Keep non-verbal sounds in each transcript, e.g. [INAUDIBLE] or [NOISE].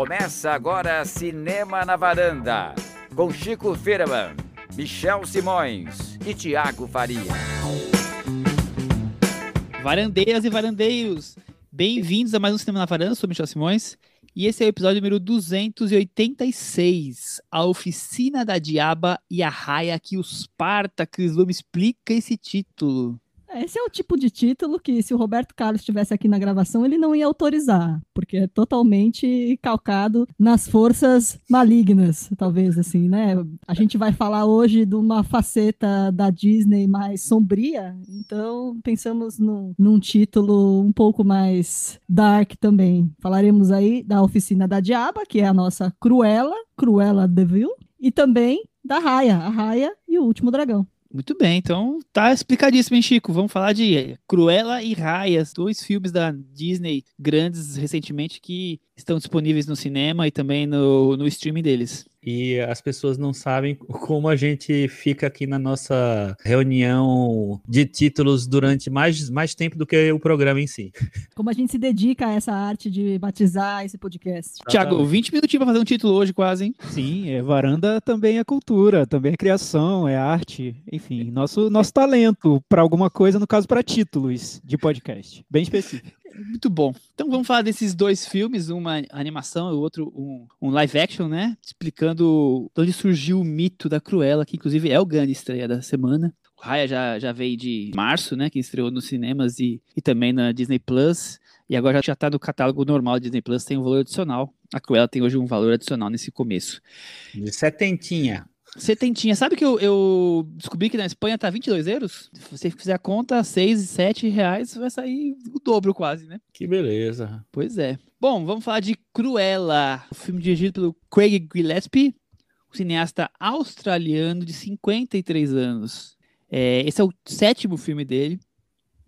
Começa agora Cinema na Varanda, com Chico Firman, Michel Simões e Tiago Faria. Varandeiras e varandeiros, bem-vindos a mais um Cinema na Varanda, sou Michel Simões, e esse é o episódio número 286, a Oficina da Diaba e a Raia que os Spartacus. Me explica esse título. Esse é o tipo de título que, se o Roberto Carlos estivesse aqui na gravação, ele não ia autorizar, porque é totalmente calcado nas forças malignas, talvez, assim, né? A gente vai falar hoje de uma faceta da Disney mais sombria, então pensamos num, num título um pouco mais dark também. Falaremos aí da Oficina da Diaba, que é a nossa Cruella, Cruella Devil, e também da Raya, a Raya e o Último Dragão. Muito bem, então tá explicadíssimo, hein, Chico? Vamos falar de Cruella e Raias, dois filmes da Disney grandes recentemente que estão disponíveis no cinema e também no, no streaming deles. E as pessoas não sabem [LAUGHS] como a gente fica aqui na nossa reunião de títulos durante mais, mais tempo do que o programa em si. [LAUGHS] Como a gente se dedica a essa arte de batizar esse podcast. Tiago, 20 minutinhos para fazer um título hoje quase, hein? Sim, é, varanda também é cultura, também é criação, é arte, enfim, nosso, nosso talento para alguma coisa, no caso para títulos de podcast, bem específico. Muito bom. Então vamos falar desses dois filmes, uma animação e o outro um, um, live action, né? Explicando de onde surgiu o mito da Cruella, que inclusive é o grande estreia da semana. O Raya já, já veio de março, né? Que estreou nos cinemas e, e também na Disney Plus. E agora já está no catálogo normal da Disney Plus, tem um valor adicional. A Cruella tem hoje um valor adicional nesse começo. Setentinha. Setentinha. Sabe que eu, eu, descobri que na Espanha tá 22 euros? Se você fizer a conta, 6, 7 reais, vai sair o dobro quase, né? Que beleza. Pois é. Bom, vamos falar de Cruella, o filme dirigido pelo Craig Gillespie, um cineasta australiano de 53 anos. É, esse é o sétimo filme dele.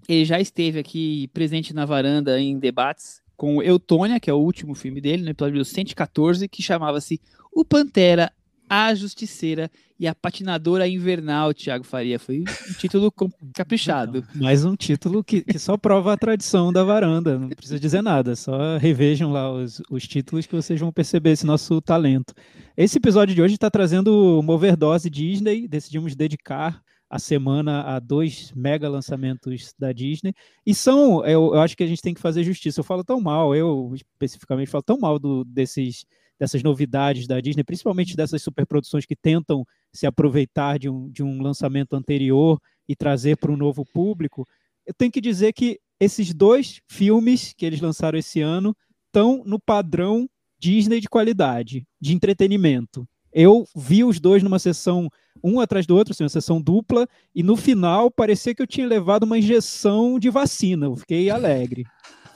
Ele já esteve aqui presente na varanda em debates com Eutônia, que é o último filme dele, no episódio 114, que chamava-se O Pantera a Justiceira e a Patinadora Invernal, Thiago Faria. Foi um título [LAUGHS] caprichado. Mais um título que, que, só prova a tradição da varanda, não precisa dizer nada, só revejam lá os, os títulos que vocês vão perceber esse nosso talento. Esse episódio de hoje está trazendo uma overdose Disney, decidimos dedicar a semana a dois mega lançamentos da Disney. E são, eu, eu, acho que a gente tem que fazer justiça. Eu falo tão mal, eu especificamente falo tão mal do, desses dessas novidades da Disney, principalmente dessas superproduções que tentam se aproveitar de um, de um lançamento anterior e trazer para um novo público, eu tenho que dizer que esses dois filmes que eles lançaram esse ano estão no padrão Disney de qualidade, de entretenimento. Eu vi os dois numa sessão um atrás do outro, assim, uma sessão dupla, e no final parecia que eu tinha levado uma injeção de vacina. Eu fiquei alegre.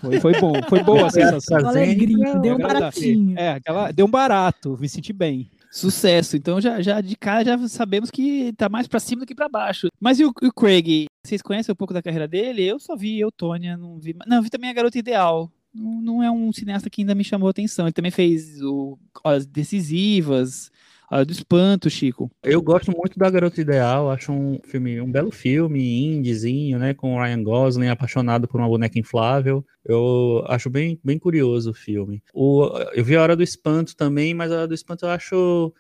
Foi, foi bom, foi boa a sensação. Alegria, deu um baratinho. É, aquela, deu um barato, me senti bem. Sucesso. Então já, já de cara já sabemos que tá mais para cima do que para baixo. Mas e o, o, Craig? Vocês conhecem um pouco da carreira dele? Eu só vi Eutônia, não vi. Não, vi também a Garota Ideal. Não, não é um cineasta que ainda me chamou a atenção. Ele também fez o Horas Decisivas, a do espanto, Chico. Eu gosto muito da Garota Ideal, acho um filme, um belo filme, indiezinho, né, com o Ryan Gosling apaixonado por uma boneca inflável. Eu acho bem, bem curioso o filme. O, eu vi a Hora do Espanto também, mas a Hora do Espanto eu acho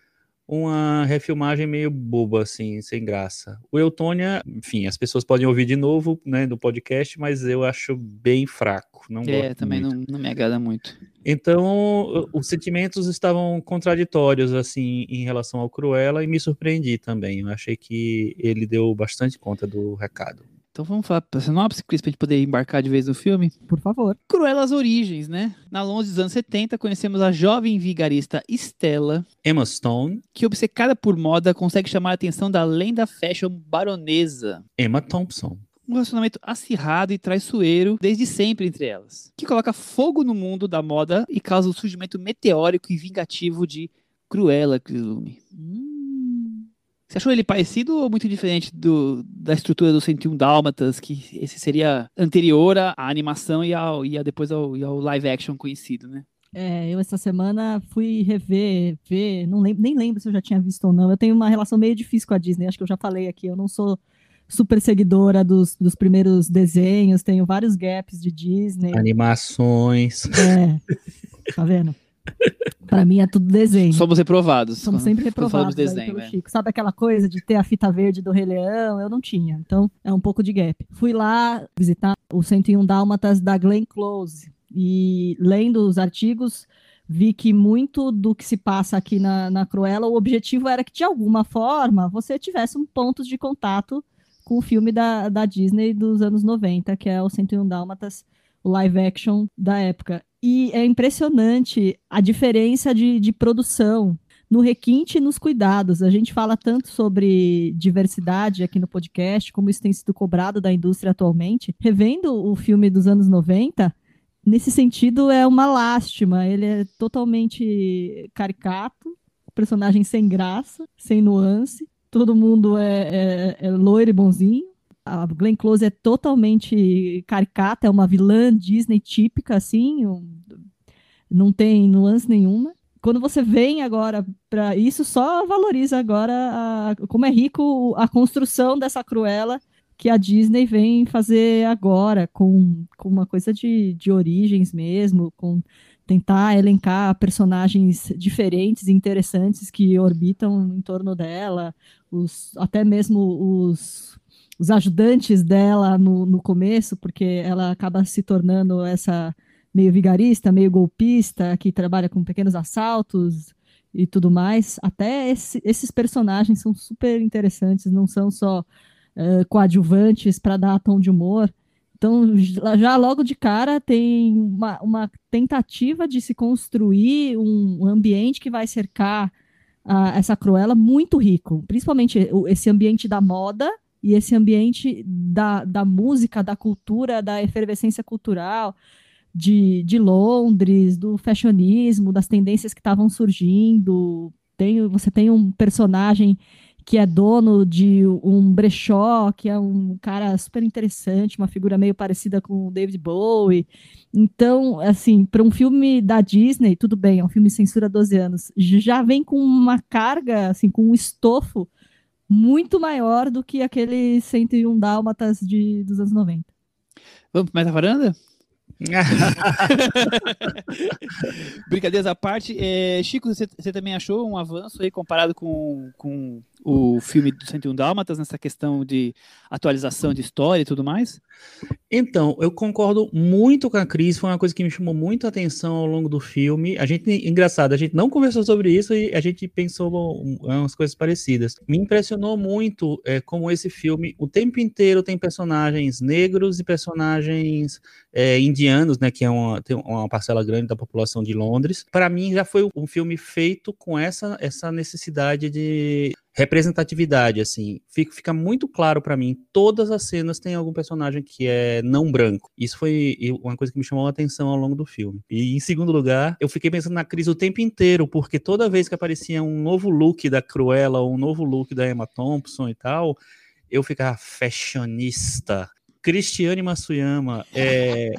uma refilmagem meio boba, assim, sem graça. O Eutônia, enfim, as pessoas podem ouvir de novo, né, no podcast, mas eu acho bem fraco. Não é, também não, não, me agrada muito. Então, os sentimentos estavam contraditórios, assim, em relação ao Cruella, e me surpreendi também. Eu achei que ele deu bastante conta do recado. Então vamos falar para sinopse, Cris, pra gente poder embarcar de vez no filme? Por favor. Cruelas Origens, né? Na longe dos anos 70, conhecemos a jovem vigarista Stella. Emma Stone. Que, obcecada por moda, consegue chamar a atenção da lenda fashion baronesa. Emma Thompson. Um relacionamento acirrado e traiçoeiro desde sempre entre elas. Que coloca fogo no mundo da moda e causa o surgimento meteórico e vingativo de Cruella, Cris Lume. Hum. Você achou ele parecido ou muito diferente do, da estrutura do 101 Dálmatas, que esse seria anterior à animação e, ao, e a depois ao, e ao live action conhecido, né? É, eu essa semana fui rever, ver, não lembro, nem lembro se eu já tinha visto ou não. Eu tenho uma relação meio difícil com a Disney, acho que eu já falei aqui. Eu não sou super seguidora dos, dos primeiros desenhos, tenho vários gaps de Disney. Animações. É, tá vendo? Pra mim é tudo desenho. Somos reprovados. Somos sempre reprovados aí desenho, pelo né? Chico. Sabe aquela coisa de ter a fita verde do Rei Leão? Eu não tinha. Então é um pouco de gap. Fui lá visitar o 101 Dálmatas da Glenn Close. E lendo os artigos, vi que muito do que se passa aqui na, na Cruella, o objetivo era que, de alguma forma, você tivesse um ponto de contato com o filme da, da Disney dos anos 90, que é o 101 Dálmatas, o live action da época. E é impressionante a diferença de, de produção no requinte e nos cuidados. A gente fala tanto sobre diversidade aqui no podcast, como isso tem sido cobrado da indústria atualmente. Revendo o filme dos anos 90, nesse sentido é uma lástima. Ele é totalmente caricato, personagem sem graça, sem nuance. Todo mundo é, é, é loiro e bonzinho. A Glenn Close é totalmente caricata, é uma vilã Disney típica, assim, não tem nuance nenhuma. Quando você vem agora para isso, só valoriza agora a- como é rico a construção dessa Cruella que a Disney vem fazer agora, com, com uma coisa de, de origens mesmo, com tentar elencar personagens diferentes e interessantes que orbitam em torno dela, os, até mesmo os, os ajudantes dela no, no começo, porque ela acaba se tornando essa meio vigarista, meio golpista, que trabalha com pequenos assaltos e tudo mais. Até esse- esses personagens são super interessantes, não são só eh, coadjuvantes para dar tom de humor. Então, já logo de cara tem uma, uma tentativa de se construir um, um ambiente que vai cercar a- essa Cruella muito rico, principalmente esse ambiente da moda e esse ambiente da, da música, da cultura, da efervescência cultural de, de Londres, do fashionismo, das tendências que estavam surgindo. Tem, você tem um personagem que é dono de um brechó, que é um cara super interessante, uma figura meio parecida com o David Bowie. Então, assim, para um filme da Disney, tudo bem, é um filme censura 12 anos, já vem com uma carga, assim, com um estofo muito maior do que aquele 101 Dálmatas de, dos anos 90. Vamos para mais a varanda? [LAUGHS] Brincadeiras à parte, é, Chico, você, você também achou um avanço aí comparado com, com o filme do 101 Dálmatas nessa questão de atualização de história e tudo mais? Então, eu concordo muito com a Cris, foi uma coisa que me chamou muito a atenção ao longo do filme. A gente, engraçado, a gente não conversou sobre isso e a gente pensou um- umas coisas parecidas. Me impressionou muito é, como esse filme, o tempo inteiro tem personagens negros e personagens é, indianos, né, que é uma, tem uma parcela grande da população de Londres. Para mim, já foi um filme feito com essa, essa necessidade de representatividade, assim, fica, fica muito claro pra mim, todas as cenas tem algum personagem que é não branco. Isso foi uma coisa que me chamou a atenção ao longo do filme. E em segundo lugar, eu fiquei pensando na Cris o tempo inteiro, porque toda vez que aparecia um novo look da Cruella ou um novo look da Emma Thompson e tal, eu ficava fashionista. Cristiane Masuyama, é,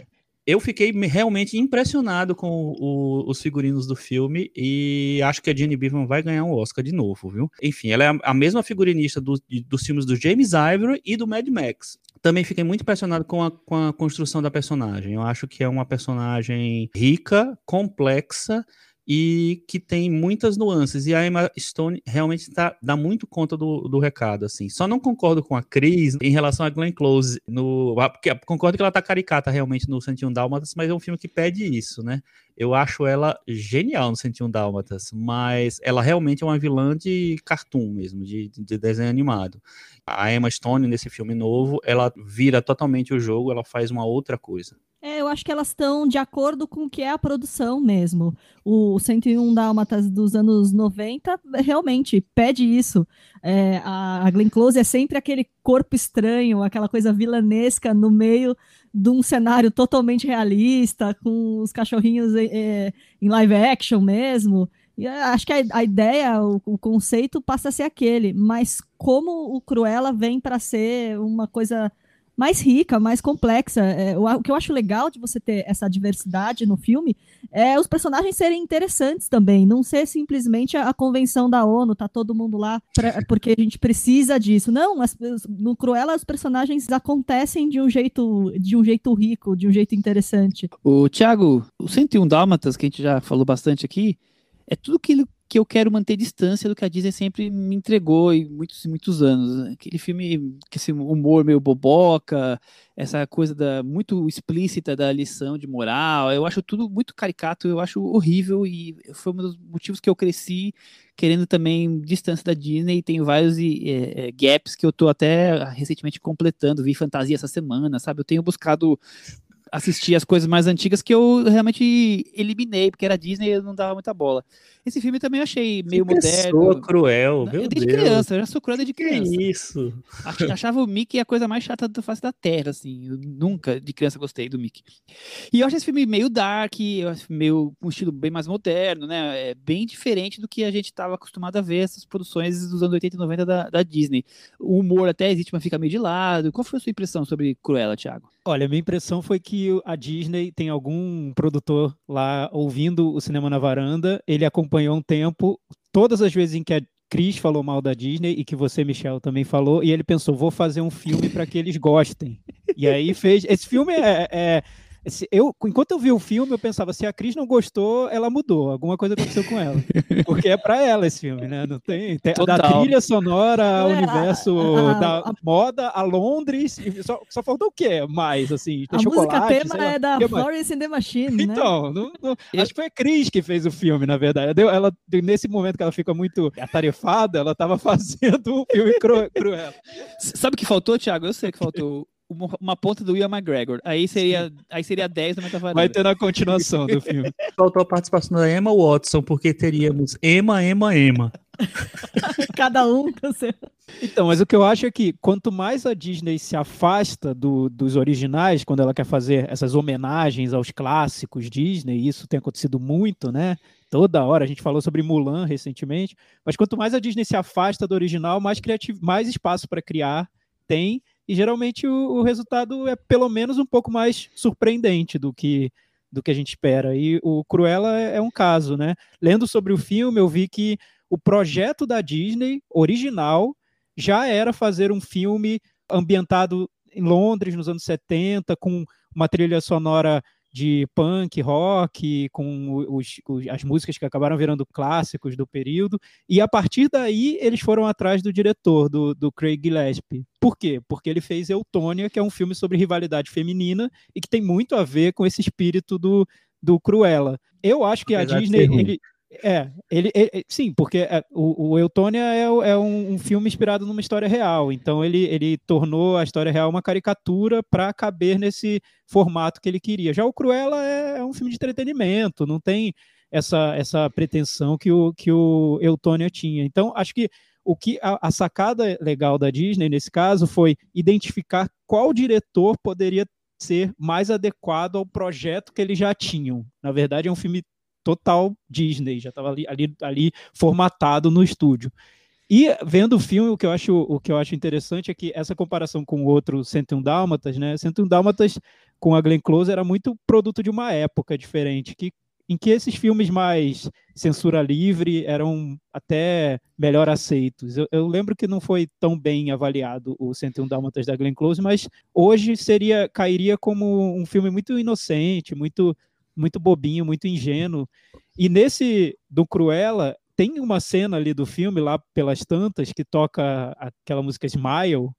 eu fiquei me- realmente impressionado com o- os figurinos do filme e acho que a Jenny Beavan vai ganhar um Oscar de novo, viu? Enfim, ela é a, mesma figurinista do- dos filmes do James Ivory e do Mad Max. Também fiquei muito impressionado com a, com a construção da personagem. Eu acho que é uma personagem rica, complexa e que tem muitas nuances. E a Emma Stone realmente tá, dá muito conta do, do recado, assim. Só não concordo com a Cris em relação a Glenn Close. No, porque concordo que ela tá caricata realmente no 101 Dálmatas, mas é um filme que pede isso, né? Eu acho ela genial no 101 Dálmatas, mas ela realmente é uma vilã de cartoon mesmo, de, de desenho animado. A Emma Stone, nesse filme novo, ela vira totalmente o jogo, ela faz uma outra coisa. É, eu acho que elas estão de acordo com o que é a produção mesmo. O 101 Dálmatas dos anos 90 realmente pede isso. É, a Glenn Close é sempre aquele corpo estranho, aquela coisa vilanesca no meio de um cenário totalmente realista, com os cachorrinhos é, é, em live action mesmo. E eu acho que a, a ideia, o, o conceito passa a ser aquele, mas como o Cruella vem para ser uma coisa mais rica, mais complexa. É, o, o que eu acho legal de você ter essa diversidade no filme é os personagens serem interessantes também, não ser simplesmente a, a convenção da ONU, tá todo mundo lá pra- porque a gente precisa disso. Não, as- no Cruella os personagens acontecem de um jeito de um jeito rico, de um jeito interessante. O Thiago, o 101 Dálmatas, que a gente já falou bastante aqui, é tudo aquilo que eu quero manter distância do que a Disney sempre me entregou em muitos muitos anos. Aquele filme, esse humor meio boboca, essa coisa da, muito explícita da lição de moral, eu acho tudo muito caricato, eu acho horrível e foi um dos motivos que eu cresci querendo também distância da Disney. Tem vários é, gaps que eu tô até recentemente completando, vi fantasia essa semana, sabe? Eu tenho buscado assistir as coisas mais antigas que eu realmente eliminei, porque era Disney e eu não dava muita bola. Esse filme também eu achei meio que moderno. cruel, meu desde Deus. criança, eu já sou cruel desde criança. Que isso? Achava o Mickey a coisa mais chata da face da Terra, assim. Eu nunca, de criança, gostei do Mickey. E eu acho esse filme meio dark, eu acho meio com um estilo bem mais moderno, né? É bem diferente do que a gente estava acostumado a ver essas produções dos anos 80 e 90 da, da Disney. O humor até existe, mas fica meio de lado. Qual foi a sua impressão sobre Cruella, Thiago? Olha, minha impressão foi que a Disney tem algum produtor lá ouvindo o cinema na varanda, ele acompanhou um tempo, todas as vezes em que a Cris falou mal da Disney e que você, Michel, também falou, e ele pensou, vou fazer um filme para que eles gostem. E aí fez. Esse filme é, é eu, enquanto eu vi o filme, eu pensava, se a Cris não gostou, ela mudou. Alguma coisa aconteceu com ela. Porque é para ela esse filme, né? Não tem, tem da trilha sonora ao é, universo a, a, da a, moda a Londres. Só, só faltou o quê mais, assim? a música tema é da Florence and the Machine, né? Então, não, não, acho que foi a Cris que fez o filme, na verdade. Ela, nesse momento que ela fica muito atarefada, ela estava [LAUGHS] fazendo um filme cru, cruel. Sabe o que faltou, Thiago? Eu sei que faltou uma, uma ponta do Ian McGregor. Aí seria, aí seria 10 no Metavaranda. Vai ter na continuação do [LAUGHS] filme. Faltou a participação da Emma Watson, porque teríamos Emma, Emma, Emma. [LAUGHS] Cada um com seu. Então, mas o que eu acho é que quanto mais a Disney se afasta do, dos originais, quando ela quer fazer essas homenagens aos clássicos Disney, isso tem acontecido muito, né? Toda hora, a gente falou sobre Mulan recentemente, mas quanto mais a Disney se afasta do original, mais, criativo, mais espaço para criar tem e geralmente o, o, resultado é pelo menos um pouco mais surpreendente do que do que a gente espera. E o Cruella é, é um caso, né? Lendo sobre o filme, eu vi que o projeto da Disney original já era fazer um filme ambientado em Londres nos anos 70 com uma trilha sonora de punk, rock, com os, os, as músicas que acabaram virando clássicos do período. E a partir daí eles foram atrás do diretor, do, do Craig Gillespie. Por quê? Porque ele fez Eutônia, que é um filme sobre rivalidade feminina e que tem muito a ver com esse espírito do, do Cruella. Eu acho que Apesar a Disney. Ele, é, ele, ele, sim, porque é, o, o Eutônia é, é um, um, filme inspirado numa história real, então ele, ele tornou a história real uma caricatura para caber nesse formato que ele queria. Já o Cruella é, é, um filme de entretenimento, não tem essa, essa pretensão que o, que o Eutônia tinha. Então, acho que o que a, a sacada legal da Disney nesse caso foi identificar qual diretor poderia ser mais adequado ao projeto que eles já tinham. Na verdade, é um filme total Disney, já estava ali, ali, ali formatado no estúdio. E vendo o filme, o que eu acho, o que eu acho interessante é que essa comparação com o outro 101 Dálmatas, né? 101 Dálmatas com a Glenn Close era muito produto de uma época diferente, que em que esses filmes mais censura livre eram até melhor aceitos. Eu, eu, lembro que não foi tão bem avaliado o 101 Dálmatas da Glenn Close, mas hoje seria cairia como um filme muito inocente, muito muito bobinho, muito ingênuo. E nesse do Cruella, tem uma cena ali do filme, lá pelas tantas, que toca aquela música Smile,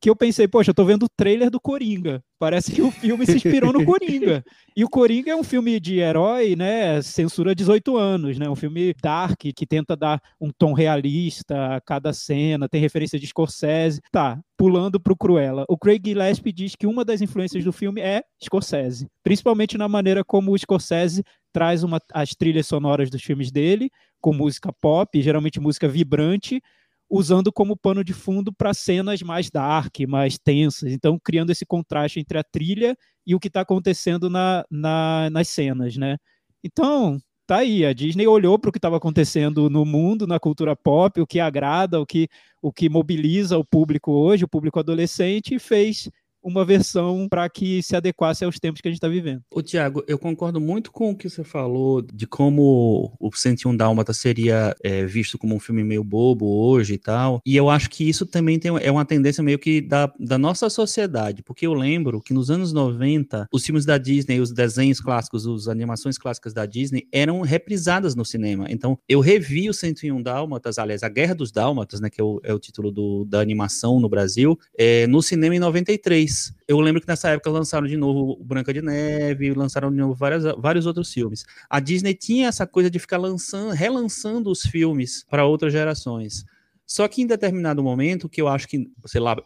que eu pensei, poxa, eu tô vendo o trailer do Coringa. Parece que o filme se inspirou no Coringa. E o Coringa é um filme de herói, né? Censura 18 anos, né? Um filme dark que tenta dar um tom realista a cada cena, tem referência de Scorsese. Tá, pulando pro Cruella. O Craig Gillespie diz que uma das influências do filme é Scorsese, principalmente na maneira como o Scorsese traz uma, as trilhas sonoras dos filmes dele, com música pop, geralmente música vibrante, usando como pano de fundo para cenas mais dark, mais tensas. Então, criando esse contraste entre a trilha e o que está acontecendo na, na, nas cenas, né? Então, tá aí. A Disney olhou para o que estava acontecendo no mundo, na cultura pop, o que agrada, o que, o que mobiliza o público hoje, o público adolescente, e fez uma versão para que se adequasse aos tempos que a gente está vivendo. Ô, Tiago, eu concordo muito com o que você falou de como o 101 Dálmata seria é, visto como um filme meio bobo hoje e tal. E eu acho que isso também tem, é uma tendência meio que da, da nossa sociedade, porque eu lembro que nos anos 90, os filmes da Disney, os desenhos clássicos, as animações clássicas da Disney eram reprisadas no cinema. Então, eu revi o 101 Dálmatas, aliás, A Guerra dos Dálmatas, né, que é o, é o título do, da animação no Brasil, é, no cinema em 93. Eu lembro que nessa época lançaram de novo Branca de Neve, lançaram de novo várias, vários outros filmes. A Disney tinha essa coisa de ficar lançando, relançando os filmes para outras gerações. Só que em determinado momento, que eu acho que, sei lá,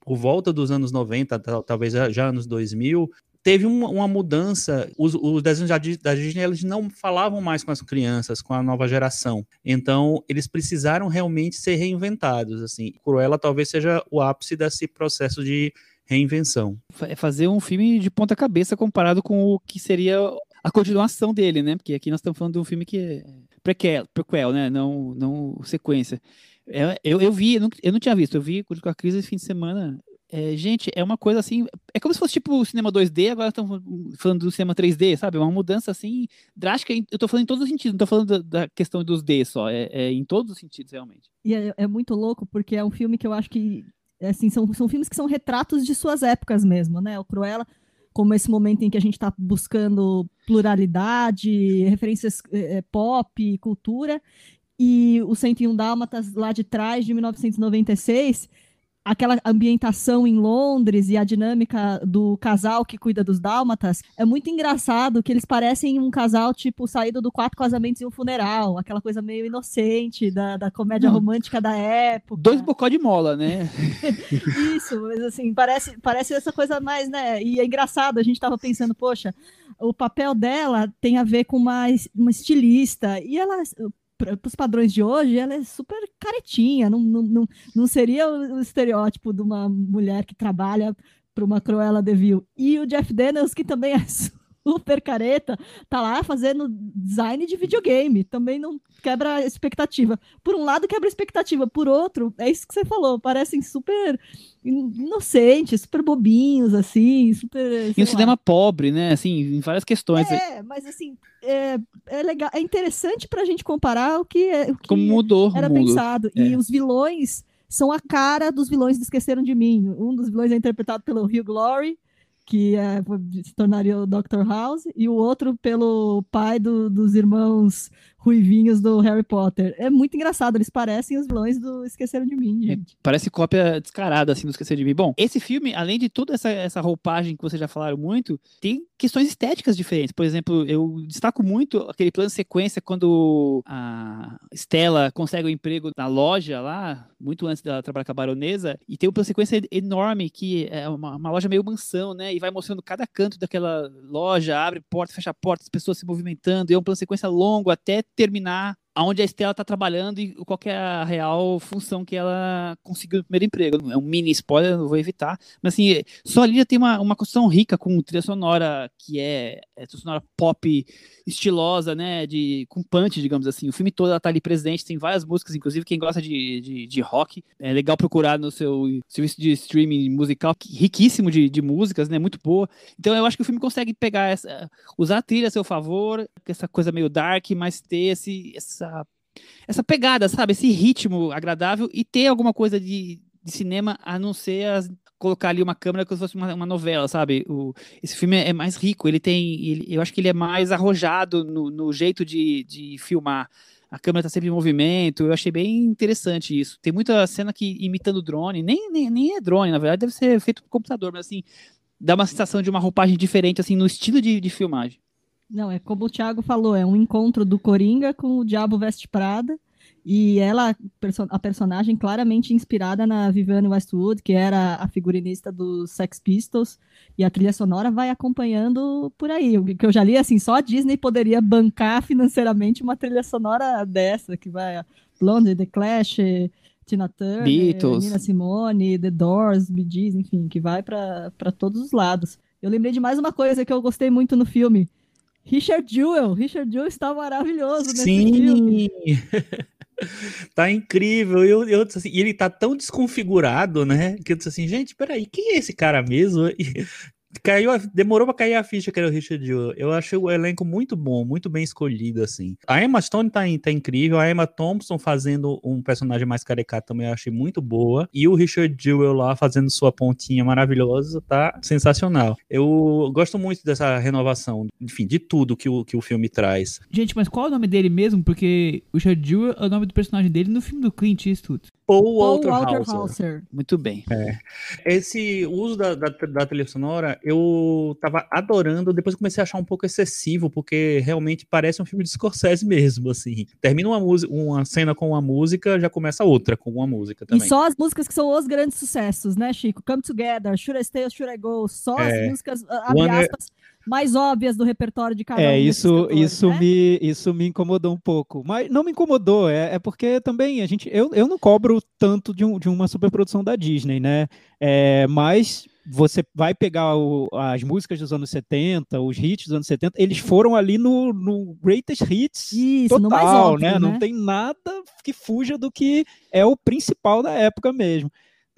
por volta dos anos 90, talvez já anos 2000, teve uma, uma mudança. Os, os desenhos da, da Disney eles não falavam mais com as crianças, com a nova geração. Então, eles precisaram realmente ser reinventados. Assim, Cruella talvez seja o ápice desse processo de reinvenção. É fazer um filme de ponta cabeça comparado com o que seria a continuação dele, né? Porque aqui nós estamos falando de um filme que é prequel, prequel né? Não, não sequência. Eu, eu, eu vi, eu não, eu não tinha visto, eu vi com a crise esse fim de semana. É, gente, é uma coisa assim. É como se fosse tipo o cinema 2D, agora estamos falando do cinema 3D, sabe? Uma mudança assim drástica. Eu tô falando em todos os sentidos, não tô falando da, da questão dos D só, é, é, em todos os sentidos, realmente. E é, é, muito louco, porque é um filme que eu acho que. Assim, são, são filmes que são retratos de suas épocas mesmo, né? O Cruella, como esse momento em que a gente está buscando pluralidade, referências é, pop, cultura, e o 101 Dálmatas lá de trás, de 1996 aquela ambientação em Londres e a dinâmica do casal que cuida dos dálmatas é muito engraçado que eles parecem um casal tipo saído do quatro casamentos e um funeral, aquela coisa meio inocente da, da comédia Não. romântica da época. Dois bocó de mola, né? [LAUGHS] Isso, mas assim, parece, parece essa coisa mais, né? E é engraçado, a gente tava pensando, poxa, o papel dela tem a ver com uma, uma estilista, e ela para os padrões de hoje, ela é super caretinha, não, não, não, não seria o estereótipo de uma mulher que trabalha para uma Cruella de Vil. E o Jeff Daniels, que também é [LAUGHS] super careta, tá lá fazendo design de videogame, também não quebra a expectativa. Por um lado, quebra a expectativa, por outro, é isso que você falou, parecem super inocentes, super bobinhos, assim, super. E um cinema pobre, né? Assim, em várias questões. É, mas assim, é, é legal, é interessante pra gente comparar o que, é, o que Como mudou era pensado. É. E os vilões são a cara dos vilões que esqueceram de mim. Um dos vilões é interpretado pelo Hugh Glory que é, se tornaria o Dr. House, e o outro pelo pai do, dos irmãos ruivinhos do Harry Potter. É muito engraçado, eles parecem os vilões do Esqueceram de Mim, é, gente. parece cópia descarada, assim, do Esqueceram de Mim. Bom, esse filme, além de toda essa, essa roupagem que vocês já falaram muito, tem questões estéticas diferentes. Por exemplo, eu destaco muito aquele plano sequência quando a Stella consegue o um emprego na loja lá, muito antes dela trabalhar com a baronesa, e tem um plano sequência enorme, que é uma, uma loja meio mansão, né? E vai mostrando cada canto daquela loja, abre porta, fecha porta, as pessoas se movimentando, e é um plano sequência longo até terminar aonde a Estela está trabalhando e qual é a real função que ela conseguiu no primeiro emprego. É um mini spoiler, não vou evitar. Mas assim, só ali já tem uma, uma construção rica com trilha sonora que é, é trilha sonora pop estilosa, né? De, com punch, digamos assim. O filme todo ela tá ali presente, tem várias músicas, inclusive quem gosta de, de, de rock, é legal procurar no seu serviço de streaming musical, riquíssimo de, de músicas, né? Muito boa. Então eu acho que o filme consegue pegar essa. usar a trilha a seu favor, essa coisa meio dark, mas ter esse, essa essa pegada, sabe? Esse ritmo agradável e ter alguma coisa de, de cinema a não ser as, colocar ali uma câmera como se fosse uma, uma novela, sabe? O, esse filme é mais rico, ele tem. Ele, eu acho que ele é mais arrojado no, no jeito de, de filmar. A câmera está sempre em movimento, eu achei bem interessante isso. Tem muita cena que imitando drone, nem, nem, nem é drone, na verdade, deve ser feito por computador, mas assim, dá uma sensação de uma roupagem diferente, assim, no estilo de, de filmagem. Não, é como o Thiago falou, é um encontro do Coringa com o Diabo Veste Prada. E ela, a personagem claramente inspirada na Vivienne Westwood, que era a figurinista dos Sex Pistols, e a trilha sonora vai acompanhando por aí. O que eu já li, assim, só a Disney poderia bancar financeiramente uma trilha sonora dessa, que vai Blonde, The Clash, Tina Turner, Beatles. Nina Simone, The Doors, Bee Gees, enfim, que vai para todos os lados. Eu lembrei de mais uma coisa que eu gostei muito no filme, Richard Jewell. Richard Jewell está maravilhoso nesse Sim. filme. [LAUGHS] Tá incrível. Eu, eu, assim, e ele tá tão desconfigurado, né? Que eu disse assim, gente, peraí, quem é esse cara mesmo? [LAUGHS] E caiu, demorou pra cair a ficha que era o Richard Jewell. Eu achei o elenco muito bom, muito bem escolhido, assim. A Emma Stone tá, tá incrível, a Emma Thompson fazendo um personagem mais caricato também eu achei muito boa. E o Richard Jewell lá fazendo sua pontinha maravilhosa, tá sensacional. Eu gosto muito dessa renovação, enfim, de tudo que o, que o filme traz. Gente, mas qual é o nome dele mesmo? Porque o Richard Jewell é o nome do personagem dele no filme do Clint Eastwood. Paul Paul Walter, Walter Hauser. Hauser. Muito bem. Esse uso da, da, da trilha sonora eu tava adorando, depois comecei a achar um pouco excessivo, porque realmente parece um filme de Scorsese mesmo, assim. Termina uma, música, uma cena com uma música, já começa outra com uma música E também. só as músicas que são os grandes sucessos, né, Chico? Come Together, Should I Stay or Should I Go? Só É. as músicas, abre One- aspas, mais óbvias do repertório de cada um É, isso, isso, né? me, isso me incomodou um pouco. Mas não me incomodou, é, é porque também a gente. Eu, eu não cobro tanto de, um, de uma superprodução da Disney, né? É, mas você vai pegar o- as músicas dos anos 70, os hits dos anos 70, eles foram ali no, no Greatest Hits Isso, total, óbvio, né? né? Não tem nada que fuja do que é o principal da época mesmo.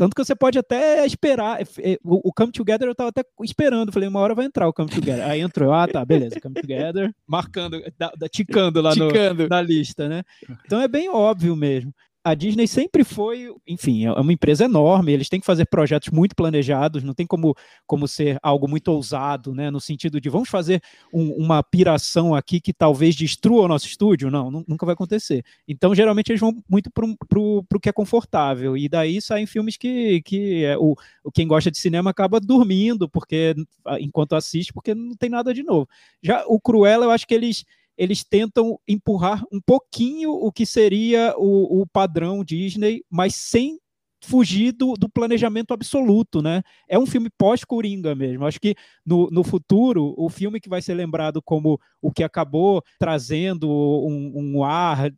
Tanto que você pode até esperar. é, O, o Come Together eu tava até esperando. Falei, uma hora vai entrar o Come Together. Aí entrou, ah, tá, beleza, Come Together, marcando, da, da- ticando lá no, Ticando. na lista, né? Então é bem óbvio mesmo. A Disney sempre foi, enfim, é uma empresa enorme, eles têm que fazer projetos muito planejados, não tem como, como ser algo muito ousado, né? No sentido de vamos fazer um- uma piração aqui que talvez destrua o nosso estúdio. Não, nu- nunca vai acontecer. Então, geralmente, eles vão muito para o que é confortável. E daí saem filmes que, que é, o, quem gosta de cinema acaba dormindo, porque enquanto assiste, porque não tem nada de novo. Já o Cruella, eu acho que eles eles tentam empurrar um pouquinho o que seria o, o padrão Disney, mas sem fugir do, do planejamento absoluto, né? É um filme pós-Coringa mesmo. Acho que no, no futuro, o filme que vai ser lembrado como o que acabou trazendo um, um ar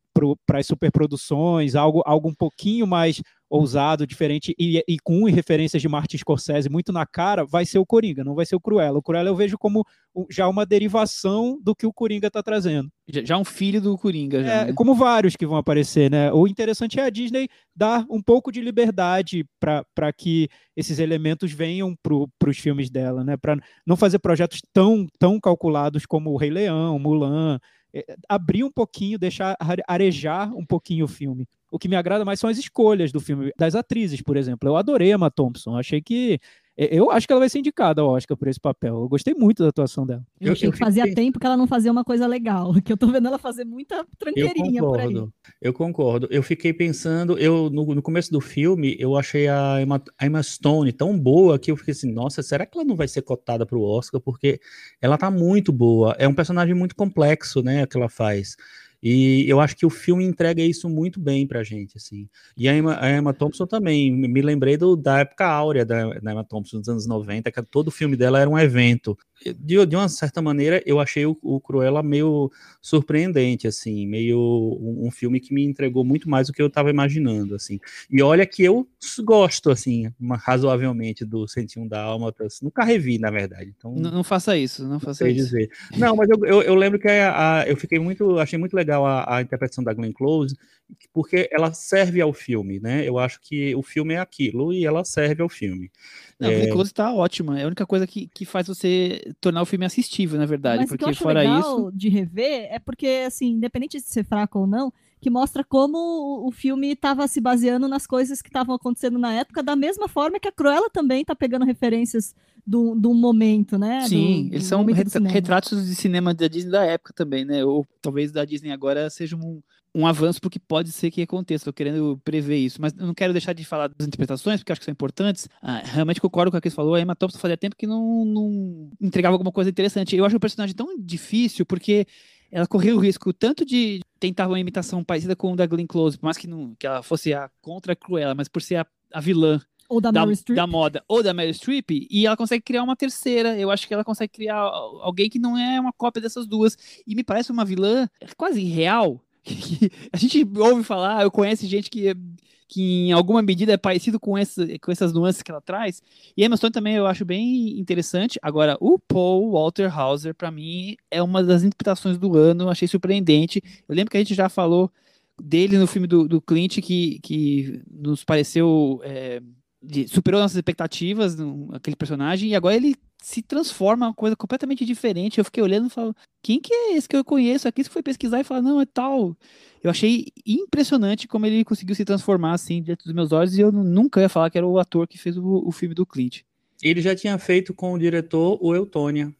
para as superproduções, algo, algo um pouquinho mais ousado, diferente e, e com referências de Martin Scorsese muito na cara, vai ser o Coringa, não vai ser o Cruella. O Cruella eu vejo como já uma derivação do que o Coringa está trazendo. Já, já um filho do Coringa, já. É, né? como vários que vão aparecer, né? O interessante é a Disney dar um pouco de liberdade para que esses elementos venham para os filmes dela, né? Para não fazer projetos tão, tão calculados como o Rei Leão, Mulan. É, abrir um pouquinho, deixar are- arejar um pouquinho o filme. O que me agrada mais são as escolhas do filme, das atrizes, por exemplo. Eu adorei Emma Thompson. Achei que. É, Eu acho que ela vai ser indicada ao Oscar por esse papel. Eu gostei muito da atuação dela. Eu, Eu- achei eu que fazia fiquei- tempo que ela não fazia uma coisa legal, [LAUGHS] que eu tô vendo ela fazer muita Eu tranqueirinha por aí. concordo, eu concordo. Eu fiquei pensando, eu no, no começo do filme, eu achei a Emma, a Emma Stone tão boa que eu fiquei assim, nossa, será que ela não vai ser cotada para o Oscar? Porque ela tá muito boa. É um personagem muito complexo, né, que ela faz. E eu acho que o filme entrega isso muito bem pra gente, assim. E a Emma, a Emma Thompson também, me lembrei do, da época áurea da, da Emma Thompson, dos anos 90, que todo filme dela era um evento. De, de uma certa maneira, eu achei o, o Cruella meio surpreendente, assim, meio um, um filme que me entregou muito mais do que eu estava imaginando, assim. E olha que eu gosto, assim, uma- razoavelmente do 101 Dálmatas, nunca revi, na verdade, então Não, não faça isso, não faça sei isso. dizer. Não, mas eu, eu, eu lembro que a, a- eu fiquei muito, achei muito legal a, a interpretação da Glenn Close, porque ela serve ao filme, né? Eu acho que o filme é aquilo e ela serve ao filme. Não, É. a Glenn Close tá ótima. É a única coisa que, que faz você tornar o filme assistível, na verdade. Mas o que porque eu acho fora legal isso. de rever é porque, assim, independente de ser fraco ou não, que mostra como o- filme estava se baseando nas coisas que estavam acontecendo na época, da mesma forma que a Cruella também está pegando referências do, do momento, né? Sim, do eles são do retra- cinema. retratos de cinema da Disney da época também, né? Ou talvez da Disney agora seja um, um avanço porque pode ser que aconteça. Tô querendo prever isso, mas eu não quero deixar de falar das interpretações porque acho que são importantes. Ah, realmente concordo com o que você falou. A Emma Thompson fazia tempo que não, não entregava alguma coisa interessante. Eu acho o personagem tão difícil porque ela correu o risco tanto de tentar uma imitação parecida com o da Glenn Close, por mais que, não, que ela fosse a contra Cruella, mas por ser a, a vilã Ou da, da, da moda ou da Meryl Streep e ela consegue criar uma terceira. Eu acho que ela consegue criar al- alguém que não é uma cópia dessas duas. E me parece uma vilã quase [LAUGHS] que a gente ouve falar, eu conheço gente que, que em alguma medida é parecido com, essa, com essas nuances que ela traz. E Emma Stone também eu acho bem interessante. Agora, o Paul Walter Hauser, para mim, é uma das interpretações do ano. Achei surpreendente. Eu lembro que a gente já falou dele no filme do, do Clint que, que nos pareceu. É, de, superou nossas expectativas, no, aquele personagem, e agora ele se transforma uma coisa completamente diferente. Eu fiquei olhando e falo, quem que é esse que eu conheço aqui? Você foi pesquisar e falar, não, é tal. Eu achei impressionante como ele conseguiu se transformar assim diante dos meus olhos, e eu nunca ia falar que era o ator que fez o, o filme do Clint. Ele já tinha feito com o diretor o Eutônia.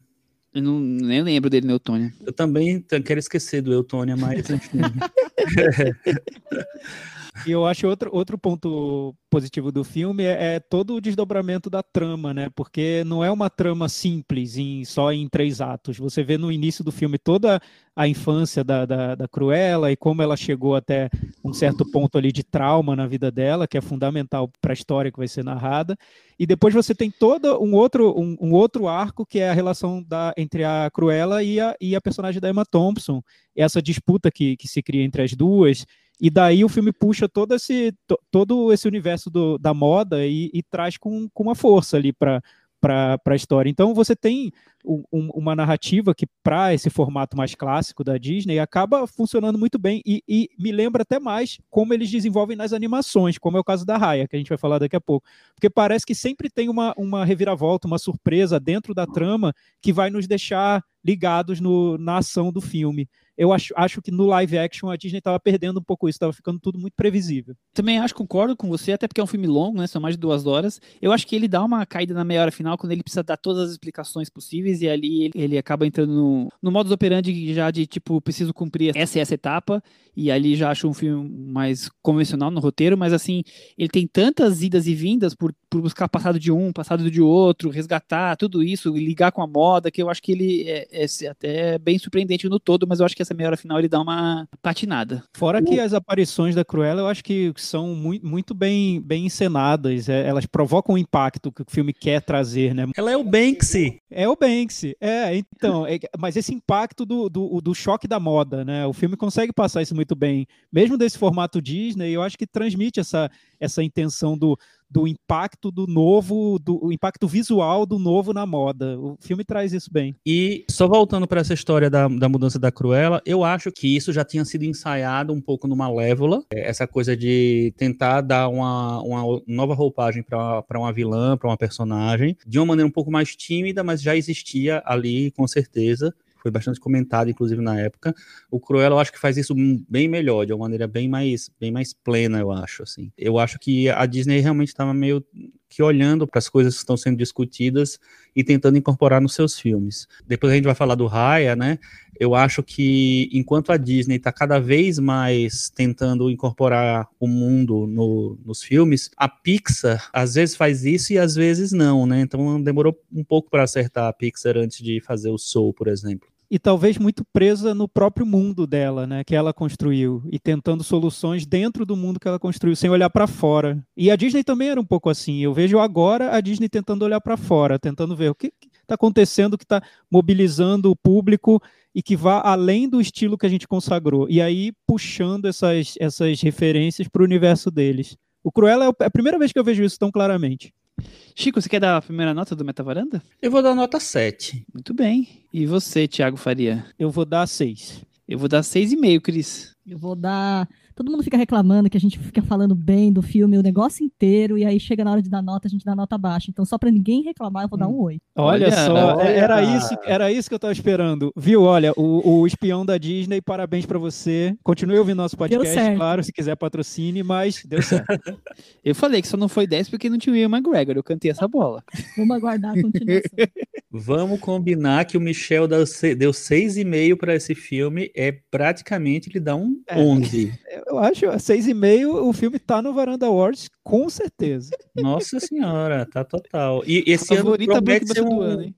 Eu não, nem lembro dele no Eutônia. Eu também quero esquecer do Eutônia, mas enfim. [LAUGHS] E eu acho outro, outro ponto positivo do filme é, é, todo o desdobramento da trama, né? Porque não é uma trama simples, em, só em três atos. Você vê no início do filme toda a infância da, da, da Cruella e como ela chegou até um certo ponto ali de trauma na vida dela, que é fundamental para a história que vai ser narrada. E depois você tem todo um outro, um, um, outro arco que é a relação da, entre a Cruella e a, e a personagem da Emma Thompson. Essa disputa que, que se cria entre as duas e daí o filme puxa todo esse, todo esse universo do, da moda e, e, traz com, com uma força ali para para a história. Então você tem um, uma narrativa que, para esse formato mais clássico da Disney, acaba funcionando muito bem e, e, me lembra até mais como eles desenvolvem nas animações, como é o caso da Raya, que a gente vai falar daqui a pouco. Porque parece que sempre tem uma, uma reviravolta, uma surpresa dentro da trama que vai nos deixar ligados no, na ação do filme eu acho, acho que no live action a Disney estava perdendo um pouco isso, estava ficando tudo muito previsível. Também acho, concordo com você, até porque é um filme longo, né? São mais de duas horas. Eu acho que ele dá uma caída na meia hora final quando ele precisa dar todas as explicações possíveis e ali ele, ele acaba entrando no, no modus operandi já de tipo, preciso cumprir essa e essa etapa, e ali já acho um filme mais convencional no roteiro, mas assim, ele tem tantas idas e vindas por, por buscar passado de um, passado de outro, resgatar tudo isso, ligar com a moda, que eu acho que ele é, é até bem surpreendente no todo, mas eu acho que essa meia hora final ele dá uma patinada. Fora que as aparições da Cruella eu acho que são muito, muito bem, bem encenadas, é, elas provocam o impacto que o filme quer trazer, né? Ela é o Banksy. É o Banksy, é, então, é, mas esse impacto do, do, do choque da moda, né? O filme consegue passar isso muito bem, mesmo desse formato Disney, eu acho que transmite essa, essa intenção do, do impacto do novo, do impacto visual do novo na moda. O filme traz isso bem. E só voltando para essa história da, da mudança da Cruella, eu acho que isso já tinha sido ensaiado um pouco no Malévola, é, essa coisa de tentar dar uma, uma nova roupagem para uma vilã, para uma personagem, de uma maneira um pouco mais tímida, mas já existia ali com certeza foi bastante comentado, inclusive, na época. O Cruella, eu acho que faz isso bem melhor, de uma maneira bem mais, bem mais plena, eu acho, assim. Eu acho que a Disney realmente estava meio que olhando para as coisas que estão sendo discutidas e tentando incorporar nos seus filmes. Depois a gente vai falar do Raya, né? Eu acho que enquanto a Disney está cada vez mais tentando incorporar o mundo no, nos filmes, a Pixar às vezes faz isso e às vezes não, né? Então demorou um pouco para acertar a Pixar antes de fazer o Soul, por exemplo e talvez muito presa no próprio mundo dela, né, que ela construiu e tentando soluções dentro do mundo que ela construiu, sem olhar para fora. E a Disney também era um pouco assim. Eu vejo agora a Disney tentando olhar para fora, tentando ver o que está acontecendo, que está mobilizando o público e que vá além do estilo que a gente consagrou. E aí puxando essas, essas referências para o universo deles. O Cruella é a primeira vez que eu vejo isso tão claramente. Chico, você quer dar a primeira nota do Metavaranda? Eu vou dar nota 7. Muito bem. E você, Thiago Faria? Eu vou dar 6. Eu vou dar 6,5, Cris. Eu vou dar todo mundo fica reclamando que a gente fica falando bem do filme o negócio inteiro, e aí chega na hora de dar nota, a gente dá nota baixa. Então, só para ninguém reclamar, eu vou dar um 8. Olha, olha só, olha. era isso, era isso que eu tava esperando. Viu? Olha, o, o espião da Disney, parabéns para você. Continue ouvindo nosso podcast, claro, se quiser patrocine, mas deu certo. [LAUGHS] eu falei que só não foi 10 porque não tinha o Ian McGregor, eu cantei essa bola. Vamos aguardar a continuação. [LAUGHS] Vamos combinar que o Michel deu 6,5 para esse filme, é praticamente ele dá um é, 11. Eu acho, seis e meio, o filme tá no Varanda Awards, com certeza. Nossa senhora, tá total. E esse ano promete ser um... ano, hein?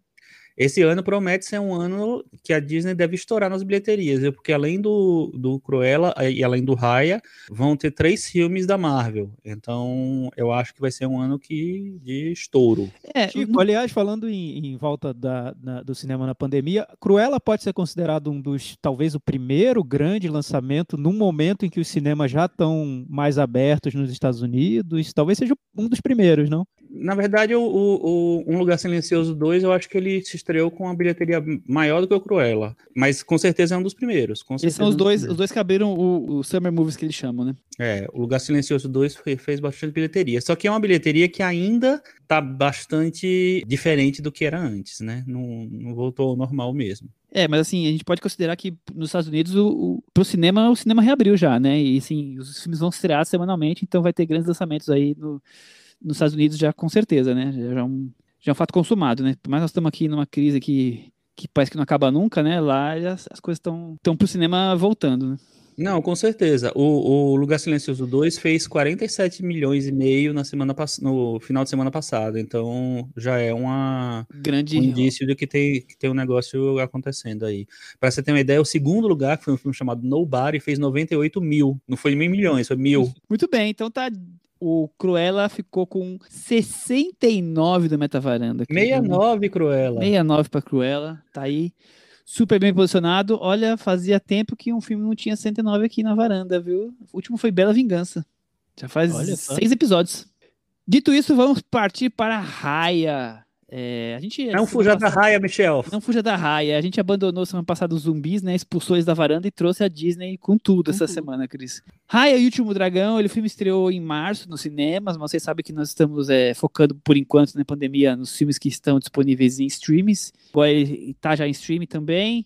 Esse ano promete ser um ano que a Disney deve estourar nas bilheterias, viu? porque além do, do Cruella e além do Raya, vão ter três filmes da Marvel. Então, eu acho que vai ser um ano que de estouro. É, Chico, aliás, falando em, em volta da, na, do cinema na pandemia, Cruella pode ser considerado um dos, talvez o primeiro grande lançamento num momento em que os cinemas já estão mais abertos nos Estados Unidos. Talvez seja um dos primeiros, não? Na verdade, o, o, Um Lugar Silencioso 2, eu acho que ele se estreou com uma bilheteria maior do que o Cruella. Mas com certeza é um dos primeiros. Com Eles são os dois, os dois que abriram o, o Summer Movies que eles chamam, né? É, o Lugar Silencioso 2 fez bastante bilheteria. Só que é uma bilheteria que ainda tá bastante diferente do que era antes, né? Não, não voltou ao normal mesmo. É, mas assim, a gente pode considerar que nos Estados Unidos, o, o, pro cinema, o cinema reabriu já, né? E sim, os filmes vão estrear semanalmente, então vai ter grandes lançamentos aí no, nos Estados Unidos já com certeza, né? Já é um, já é um fato consumado, né? Por mais nós estamos aqui numa crise que, que parece que não acaba nunca, né? Lá as, as coisas estão pro cinema voltando, né? Não, com certeza. O, o Lugar Silencioso 2 fez 47 milhões e meio na semana no final de semana passada. Então já é uma, Grande... um indício de que tem, que tem um negócio acontecendo aí. Para você ter uma ideia, o segundo lugar, que foi um filme chamado Nobody, fez 98 mil. Não foi mil milhões, foi mil. Muito bem, então tá o Cruella ficou com 69 do Metavaranda. 69, Cruella. 69 para Cruella, tá aí super bem posicionado. Olha, fazia tempo que um filme não tinha 109 aqui na varanda, viu? O último foi Bela Vingança. Já faz seis episódios. Dito isso, vamos partir para Raya. É, a gente, não fuja passada, da raia, Michel. Não fuja da raia. A gente abandonou semana passada os zumbis, né? Expulsou eles da varanda e trouxe a Disney com tudo com essa tudo. semana, Cris. Raia e o Último Dragão, ele, o filme estreou em março nos cinemas, mas vocês sabem que nós estamos é, focando por enquanto na pandemia nos filmes que estão disponíveis em streams. Agora ele está já em streaming também.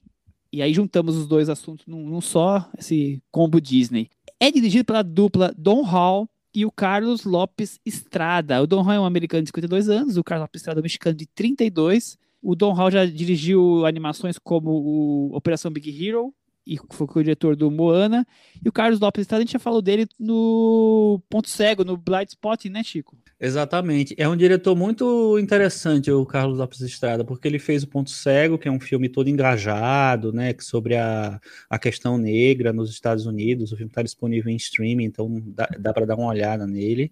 E aí juntamos os dois assuntos num, num só, esse combo Disney. É dirigido pela dupla Don Hall e o Carlos Lopes Estrada. O Don Hall é um americano de 52 anos, o Carlos Lopes Estrada é um mexicano de 32. O Don Hall já dirigiu animações como o Operação Big Hero e foi o diretor do Moana. E o Carlos Lopes Estrada, a gente já falou dele no Ponto Cego, no Blind Spot, né, Chico? Exatamente. É um diretor muito interessante, o Carlos Lopes Estrada, porque ele fez o Ponto Cego, que é um filme todo engajado, né, sobre a, a questão negra nos Estados Unidos. O filme está disponível em streaming, então dá, dá para dar uma olhada nele.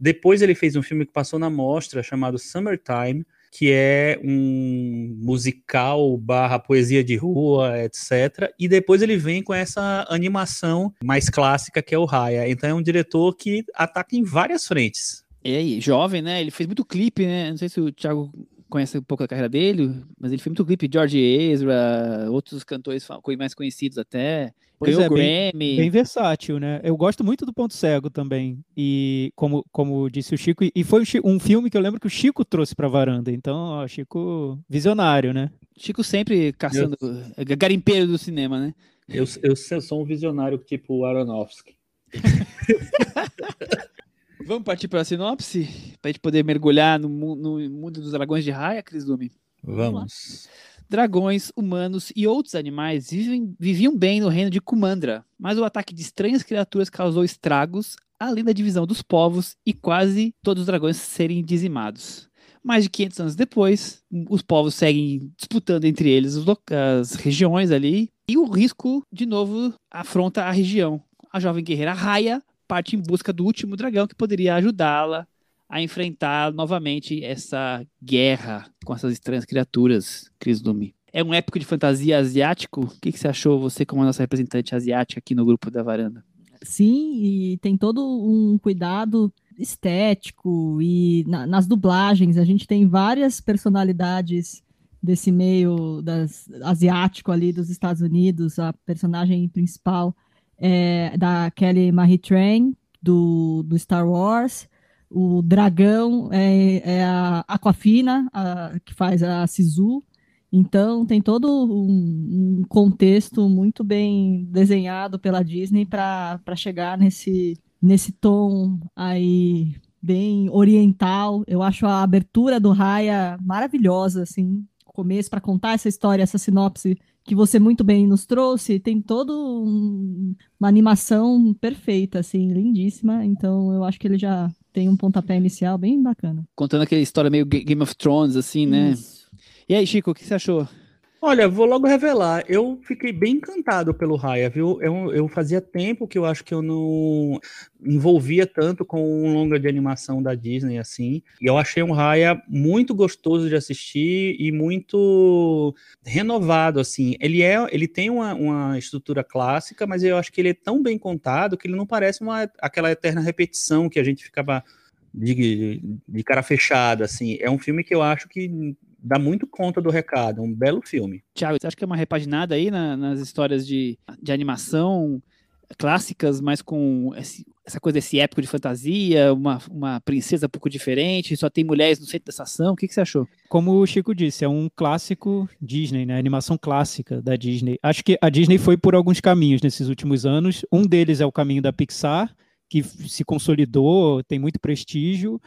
Depois ele fez um filme que passou na mostra chamado Summertime, que é um musical barra poesia de rua, etc. E depois ele vem com essa animação mais clássica que é o Raya. Então é um diretor que ataca em várias frentes. E jovem, né? Ele fez muito clipe, né? Não sei se o Thiago conhece um pouco da carreira dele, mas ele fez muito clipe. George Ezra, outros cantores mais conhecidos até. Pois Ganhou é, Grammy. Bem, bem, versátil, né? Eu gosto muito do Ponto Cego também. E como, como disse o Chico, e foi um filme que eu lembro que o Chico trouxe pra varanda. Então, ó, Chico visionário, né? Chico sempre caçando eu... É garimpeiro do cinema, né? Eu, eu, eu sou um visionário tipo Aronofsky. [LAUGHS] Vamos partir para a sinopse? Para a gente poder mergulhar no, no, mundo dos dragões de raia, Cris Dume? Vamos. Dragões, humanos e outros animais vivem, viviam bem no reino de Kumandra, mas o ataque de estranhas criaturas causou estragos, além da divisão dos povos e quase todos os dragões serem dizimados. Mais de 500 anos depois, os povos seguem disputando entre eles as regiões ali, e o risco, de novo, afronta a região. A jovem guerreira Raya parte em busca do último dragão que poderia ajudá-la a enfrentar novamente essa guerra com essas estranhas criaturas, Cris Dumi. É um épico de fantasia asiático? O que, que você achou, você como a nossa representante asiática aqui no grupo da varanda? Sim, e tem todo um cuidado estético e na, nas dublagens a gente tem várias personalidades desse meio das, asiático ali dos Estados Unidos, a personagem principal é, da Kelly Marie Tran, do, do Star Wars. O dragão é, é a Aquafina, a, que faz a Sisu. Então, tem todo um, um contexto muito bem desenhado pela Disney para chegar nesse, nesse tom aí bem oriental. Eu acho a abertura do Raya maravilhosa, assim, começo para contar essa história, essa sinopse que você muito bem nos trouxe, tem toda um, uma animação perfeita, assim, lindíssima. Então eu acho que ele já tem um pontapé inicial bem bacana. Contando aquela história meio Game of Thrones, assim, né? Isso. E aí, Chico, o que você achou? Olha, vou logo revelar. Eu fiquei bem encantado pelo Raya, viu? Eu, eu fazia tempo que eu acho que eu não envolvia tanto com um longa de animação da Disney, assim. E eu achei um Raya muito gostoso de assistir e muito renovado, assim. Ele é, ele tem uma, uma estrutura clássica, mas eu acho que ele é tão bem contado que ele não parece uma, aquela eterna repetição que a gente ficava de, de cara fechada, assim. É um filme que eu acho que dá muito conta do recado, um belo filme. Tiago, você acha que é uma repaginada aí na, nas histórias de, de animação clássicas, mas com esse, essa coisa desse épico de fantasia, uma, uma princesa um pouco diferente, só tem mulheres no centro dessa ação, o que, que você achou? Como o Chico disse, é um clássico Disney, né? Animação clássica da Disney. Acho que a Disney foi por alguns caminhos nesses últimos anos. Um deles é o caminho da Pixar, que se consolidou, tem muito prestígio.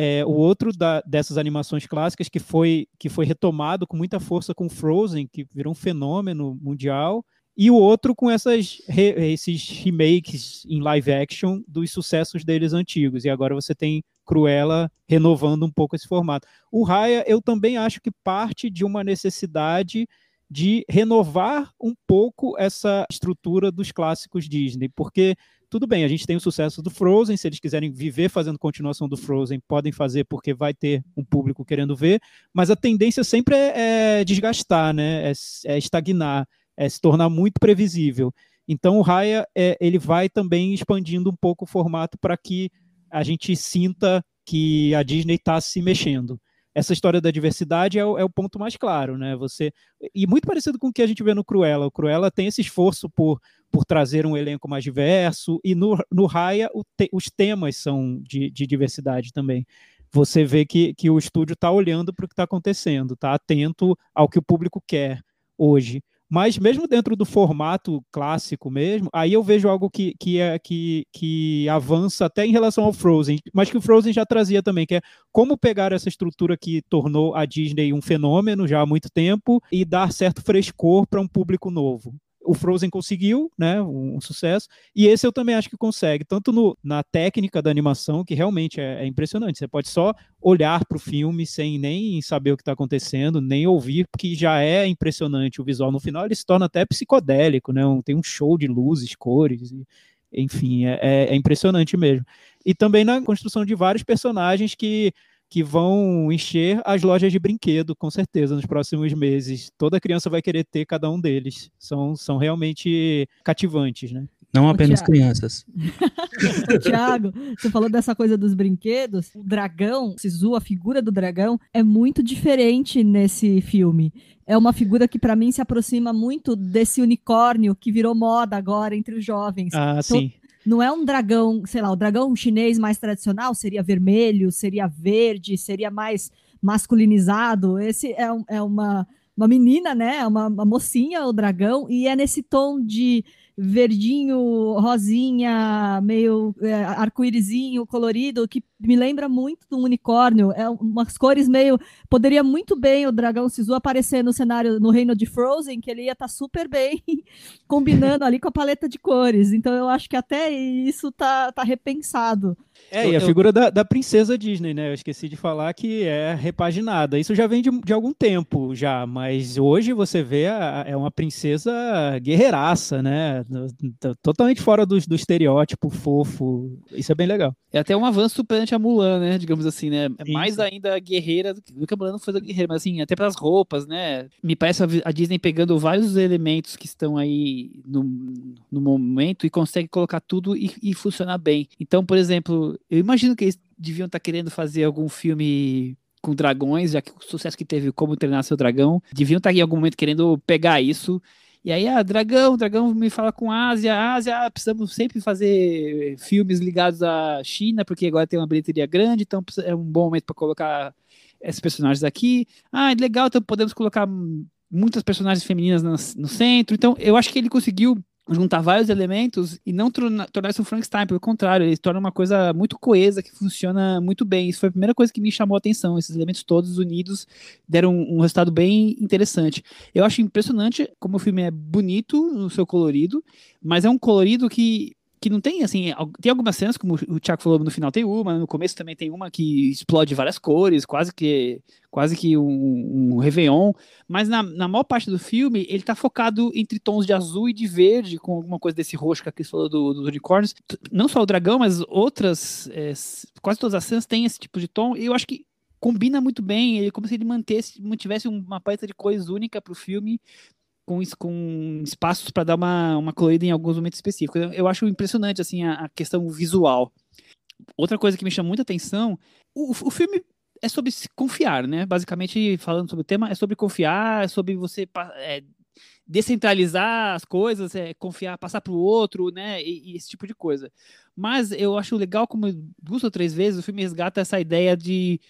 É, o outro da, dessas animações clássicas que foi, que foi retomado com muita força com Frozen, que virou um fenômeno mundial, e o outro com essas re, esses remakes em live action dos sucessos deles antigos. E agora você tem Cruella renovando um pouco esse formato. O Raya, eu também acho que parte de uma necessidade de renovar um pouco essa estrutura dos clássicos Disney, porque tudo bem, a gente tem o sucesso do Frozen, se eles quiserem viver fazendo continuação do Frozen, podem fazer porque vai ter um público querendo ver, mas a tendência sempre é, é desgastar, né? É, é, estagnar, é se tornar muito previsível. Então o Raya, é, ele vai também expandindo um pouco o formato para que a gente sinta que a Disney está se mexendo essa história da diversidade é o, é o, ponto mais claro, né? Você e muito parecido com o que a gente vê no Cruella. O Cruella tem esse esforço por, por trazer um elenco mais diverso e no, no Raya te, os temas são de, de, diversidade também. Você vê que, que o estúdio está olhando para o que está acontecendo, está atento ao que o público quer hoje. Mas mesmo dentro do formato clássico mesmo, aí eu vejo algo que, que, é, que, que avança até em relação ao Frozen, mas que o Frozen já trazia também, que é como pegar essa estrutura que tornou a Disney um fenômeno já há muito tempo e dar certo frescor para um público novo o Frozen conseguiu, né, um, um, sucesso, e esse eu também acho que consegue, tanto no, na técnica da animação, que realmente é, é impressionante, você pode só olhar para o filme sem nem saber o que está acontecendo, nem ouvir, porque já é impressionante o visual, no final ele se torna até psicodélico, né, um, tem um show de luzes, cores, e, enfim, é, é, é impressionante mesmo. E também na construção de vários personagens que que vão encher as lojas de brinquedo, com certeza, nos próximos meses. Toda criança vai querer ter cada um deles. São, são realmente cativantes, né? Não apenas crianças. [LAUGHS] Tiago, você falou dessa coisa dos brinquedos. O dragão, Sisu, a figura do dragão, é muito diferente nesse filme. É uma figura que, para mim, se aproxima muito desse unicórnio que virou moda agora entre os jovens. Ah, então, sim não é um dragão, sei lá, o dragão chinês mais tradicional seria vermelho, seria verde, seria mais masculinizado. Esse é, é uma, uma menina, né? É uma, uma mocinha, o dragão, e é nesse tom de verdinho, rosinha, meio é, arco-írisinho, colorido, que me lembra muito do unicórnio. É umas cores meio. Poderia muito bem o dragão Sisu aparecer no cenário no reino de Frozen, que ele ia estar tá super bem [LAUGHS] combinando ali com a paleta de cores. Então eu acho que até isso tá, tá repensado. É, e a figura da, da, princesa Disney, né? Eu esqueci de falar que é repaginada. Isso já vem de, de algum tempo já, mas hoje você vê a, é uma princesa guerreiraça, né? Totalmente fora do, do estereótipo fofo. Isso é bem legal. É até um avanço perante a Mulan, né? Digamos assim, né? É mais ainda guerreira do que a Mulan não foi guerreira, mas assim, até pelas roupas, né? Me parece a Disney pegando vários elementos que estão aí no, no momento e consegue colocar tudo e, e funcionar bem. Então, por exemplo, eu imagino que eles deviam estar tá querendo fazer algum filme com dragões, já que o sucesso que teve Como Treinar Seu Dragão, deviam estar tá em algum momento querendo pegar isso. E aí, ah, dragão, dragão me fala com Ásia, Ásia, ah, precisamos sempre fazer filmes ligados à China, porque agora tem uma bilheteria grande, então é um bom momento para colocar esses personagens aqui. Ah, legal, então podemos colocar muitas personagens femininas no, no centro. Então, eu acho que ele conseguiu juntar vários elementos e não tornar, isso um Frankenstein, pelo contrário, ele torna uma coisa muito coesa, que funciona muito bem. Isso foi a primeira coisa que me chamou a atenção, esses elementos todos unidos deram um, um resultado bem interessante. Eu acho impressionante como o filme é bonito no seu colorido, mas é um colorido que que não tem, assim, tem algumas cenas, como o Thiago falou, no final tem uma, no começo também tem uma que explode várias cores, quase que quase que um, um Réveillon, mas na, na maior parte do filme ele tá focado entre tons de azul e de verde, com alguma coisa desse roxo que a Cris falou do, dos unicórnios. Não só o dragão, mas outras, é, quase todas as cenas têm esse tipo de tom, e eu acho que combina muito bem, ele como se ele mantesse, mantivesse uma paleta de cores única para o filme, com, com espaços para dar uma, uma colorida em alguns momentos específicos. Eu, eu acho impressionante assim a, a, questão visual. outra coisa que me chama muita atenção, o, o filme é sobre se confiar, né? Basicamente, falando sobre o tema, é sobre confiar, é sobre você é, descentralizar as coisas, é, confiar, passar para o outro, né? E, e, esse tipo de coisa. Mas eu acho legal como duas ou três vezes o filme resgata essa ideia de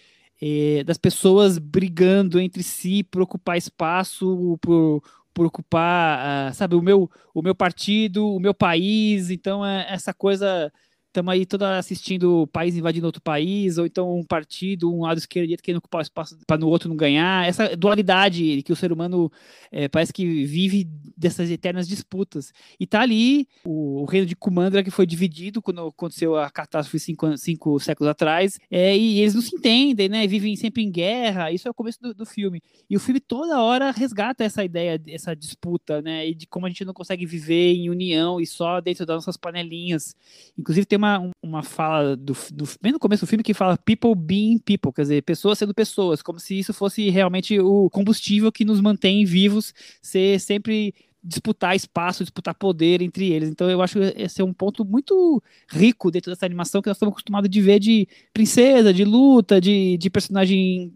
é, das pessoas brigando entre si por ocupar espaço, por, por ocupar, uh, sabe, o meu, o meu partido, o meu país. Então, é essa coisa estamos aí toda assistindo o país invadindo outro país, ou então um partido, um lado esquerdo querendo ocupar o espaço para no outro não ganhar. Essa dualidade que o ser humano é, parece que vive dessas eternas disputas. E tá ali o, o, reino de Kumandra que foi dividido quando aconteceu a catástrofe cinco, cinco séculos atrás, é, e eles não se entendem, né? Vivem sempre em guerra. Isso é o começo do, do filme. E o filme toda hora resgata essa ideia, essa disputa, né? E de como a gente não consegue viver em união e só dentro das nossas panelinhas. Inclusive tem uma, uma fala do, do, bem no começo do filme que fala people being people, quer dizer, pessoas sendo pessoas, como se isso fosse realmente o combustível que nos mantém vivos, ser sempre disputar espaço, disputar poder entre eles. Então eu acho esse é um ponto muito rico dentro dessa animação que nós estamos acostumados de ver de princesa, de luta, de, de personagem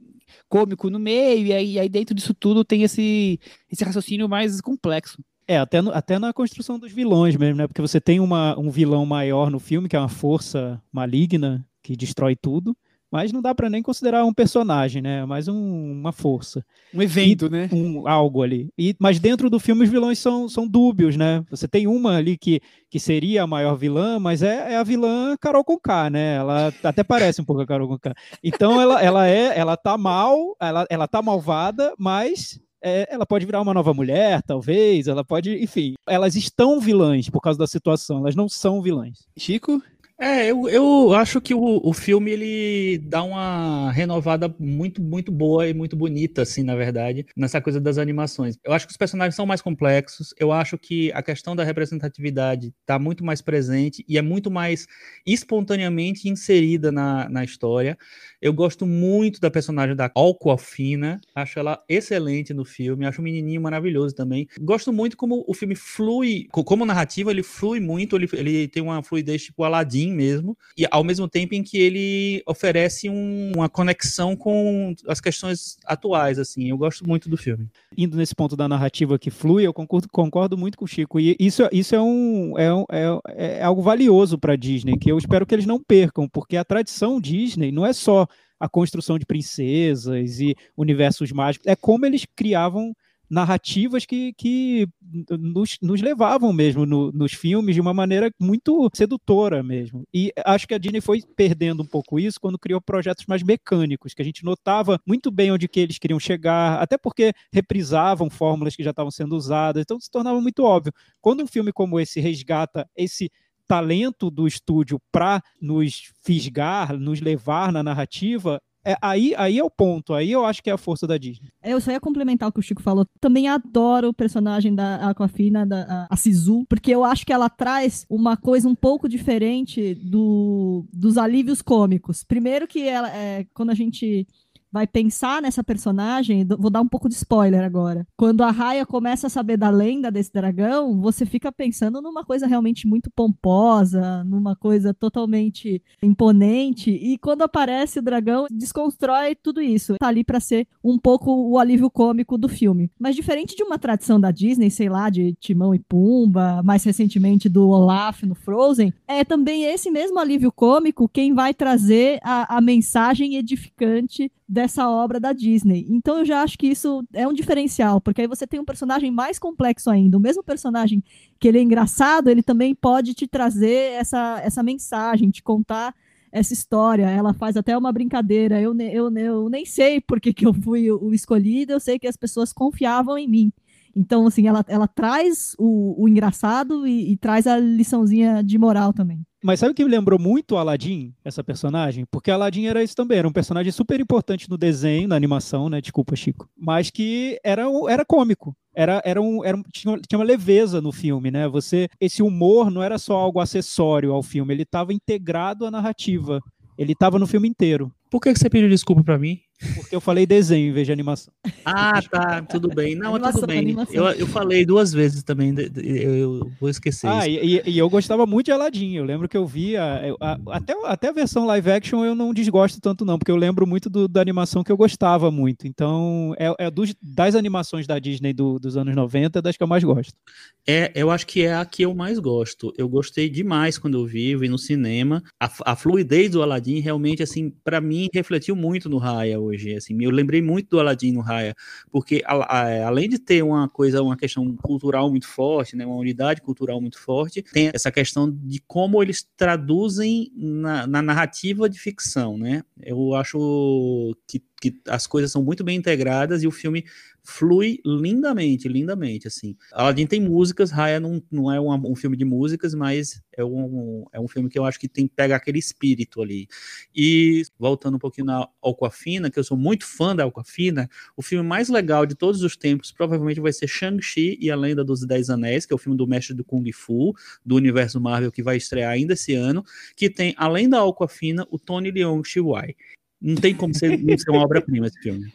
cômico no meio, e aí, e aí dentro disso tudo tem esse, esse raciocínio mais complexo. É, até, no, até na construção dos vilões mesmo, né? Porque você tem uma, um vilão maior no filme, que é uma força maligna que destrói tudo, mas não dá para nem considerar um personagem, né? É mais um, uma força. Um evento, e, né? Um, algo ali. E, mas dentro do filme os vilões são, são dúbios, né? Você tem uma ali que, que seria a maior vilã, mas é, é a vilã Carol Conká, né? Ela até parece um pouco a Carol Conká. Então ela, ela é, ela tá mal, ela, ela tá malvada, mas é, ela pode virar uma nova mulher, talvez, ela pode, enfim, elas estão vilãs por causa da situação, elas não são vilãs. Chico? É, eu, eu acho que o, o filme ele dá uma renovada muito, muito boa e muito bonita, assim, na verdade, nessa coisa das animações. Eu acho que os personagens são mais complexos, eu acho que a questão da representatividade está muito mais presente e é muito mais espontaneamente inserida na, na história. Eu gosto muito da personagem da Alcoafina, acho ela excelente no filme, acho o menininho maravilhoso também. Gosto muito como o filme flui, como narrativa, ele flui muito, ele, ele tem uma fluidez tipo Aladdin mesmo, e ao mesmo tempo em que ele oferece um, uma conexão com as questões atuais, assim. Eu gosto muito do filme. Indo nesse ponto da narrativa que flui, eu concordo, concordo muito com o Chico, e isso, isso é, um, é, um, é, é algo valioso para Disney, que eu espero que eles não percam, porque a tradição Disney não é só a construção de princesas e universos mágicos, é como eles criavam narrativas que, que nos, nos levavam mesmo no, nos filmes de uma maneira muito sedutora mesmo. E acho que a Disney foi perdendo um pouco isso quando criou projetos mais mecânicos, que a gente notava muito bem onde que eles queriam chegar, até porque reprisavam fórmulas que já estavam sendo usadas, então se tornava muito óbvio. Quando um filme como esse resgata esse talento do estúdio para nos fisgar, nos levar na narrativa, é, aí, aí é o ponto, aí eu acho que é a força da Disney. Eu só ia complementar o que o Chico falou. Também adoro o personagem da Aquafina, da a, a Sisu, porque eu acho que ela traz uma coisa um pouco diferente do, dos alívios cômicos. Primeiro que ela, é, quando a gente vai pensar nessa personagem, vou dar um pouco de spoiler agora. Quando a Raya começa a saber da lenda desse dragão, você fica pensando numa coisa realmente muito pomposa, numa coisa totalmente imponente, e quando aparece o dragão, desconstrói tudo isso. Tá ali para ser um pouco o alívio cômico do filme. Mas diferente de uma tradição da Disney, sei lá, de Timão e Pumba, mais recentemente do Olaf no Frozen, é também esse mesmo alívio cômico quem vai trazer a, a mensagem edificante obra da Disney. Então eu já acho que isso é um diferencial, porque aí você tem um personagem mais complexo ainda. O mesmo personagem que ele é engraçado, ele também pode te trazer essa, essa mensagem, te contar essa história. Ela faz até uma brincadeira. Eu, eu, eu nem sei por que, que eu fui o escolhido, eu sei que as pessoas confiavam em mim. Então, assim, ela, ela traz o, o engraçado e, e traz a liçãozinha de moral também. Mas sabe o que me lembrou muito Aladdin, essa personagem? Porque Aladdin era isso também, era um personagem super importante no desenho, na animação, né? Desculpa, Chico. Mas que era, era cômico. Era, era um, era, tinha, tinha uma leveza no filme, né? Você, esse humor não era só algo acessório ao filme, ele estava integrado à narrativa. Ele estava no filme inteiro. Por que você pediu desculpa para mim? Porque eu falei desenho em vez de animação. Ah, tá, tudo bem. Não, Animação, tudo bem. animação. Eu, eu falei duas vezes também, eu, eu vou esquecer Ah, isso. e, e- eu gostava muito de Aladdin. Eu lembro que eu via. eu- a- até, até a versão live action eu não desgosto tanto, não, porque eu lembro muito do- da animação que eu gostava muito. Então, é, é dos- das animações da Disney do- dos anos 90, das que eu mais gosto. É, eu acho que é a que eu mais gosto. Eu gostei demais quando eu vi, vi no cinema. A, a fluidez do Aladdin realmente, assim, para mim, refletiu muito no Raya hoje. Assim, eu lembrei muito do Aladdin no Raya, porque a- a- além de ter uma coisa, uma questão cultural muito forte, né, uma unidade cultural muito forte, tem essa questão de como eles traduzem na, na narrativa de ficção, né? Eu acho que, que as coisas são muito bem integradas e o filme flui lindamente, lindamente, assim. Aladdin tem músicas, Raya não, não é uma- um filme de músicas, mas é um, é um filme que eu acho que tem pega aquele espírito ali. E voltando um pouquinho na Aquafina, que eu sou muito fã da Aquafina, o filme mais legal de todos os tempos provavelmente vai ser Shang-Chi e a Lenda dos Dez Anéis, que é o filme do mestre do Kung Fu, do universo Marvel, que vai estrear ainda esse ano, que tem, além da Aquafina, o Tony Leung Chihuai. Não tem como ser, não ser uma obra-prima esse filme.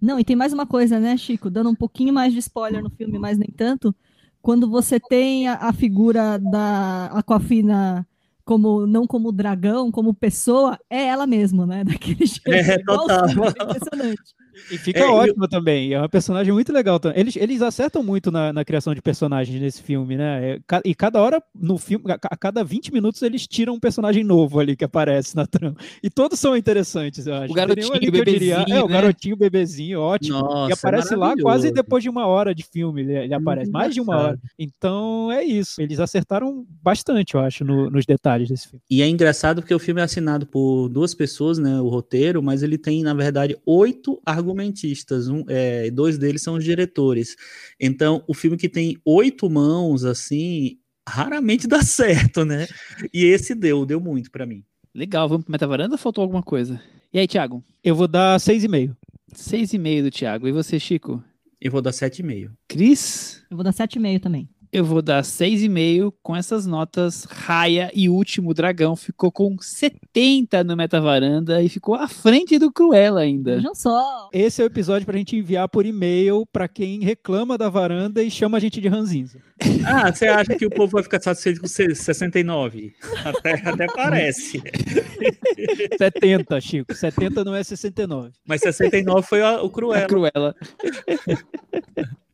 Não, e tem mais uma coisa, né, Chico? Dando um pouquinho mais de spoiler no filme, mas nem tanto. Quando você tem a, a figura da Aquafina como não como dragão, como pessoa, é ela mesma, né? [LAUGHS] Daquele jeito. É, total. é impressionante. E fica É, e ótima também. É uma personagem muito legal. também. Eles, eles acertam muito na, na criação de personagens nesse filme, né? É, E cada hora no filme, a, cada 20 minutos, eles tiram um personagem novo ali que aparece na trama. E todos são interessantes, eu acho. O garotinho, ali o que eu diria, bebezinho, É, o né? garotinho, bebezinho, ótimo. Nossa, e aparece é lá quase depois de uma hora de filme, ele, ele aparece, mais de uma hora. Então é isso, eles acertaram bastante, eu acho, no- nos detalhes desse filme. E é engraçado porque o filme é assinado por duas pessoas, né, o roteiro, mas ele tem, na verdade, oito argumentistas, um, é, dois deles são os diretores. Então, o filme que tem oito mãos, assim, raramente dá [LAUGHS] certo, né? E esse deu, deu muito pra mim. Legal, vamos pro Metavaranda ou faltou alguma coisa? E aí, Thiago? Eu vou dar 6,5. Seis e meio do Thiago. E você, Chico? Eu vou dar sete e meio. Cris? Eu vou dar 7,5 também. Eu vou dar seis e meio com essas notas. Raia e Último Dragão ficou com 70 no Metavaranda e ficou à frente do Cruella ainda. Vejam só. Esse é o episódio pra gente enviar por e-mail pra quem reclama da varanda e chama a gente de ranzinza. [LAUGHS] Ah, você acha que o povo vai ficar satisfeito com 69? Até, até parece. [LAUGHS] 70, Chico. 70 não é 69. Mas 69 foi a- o A Cruella. [LAUGHS]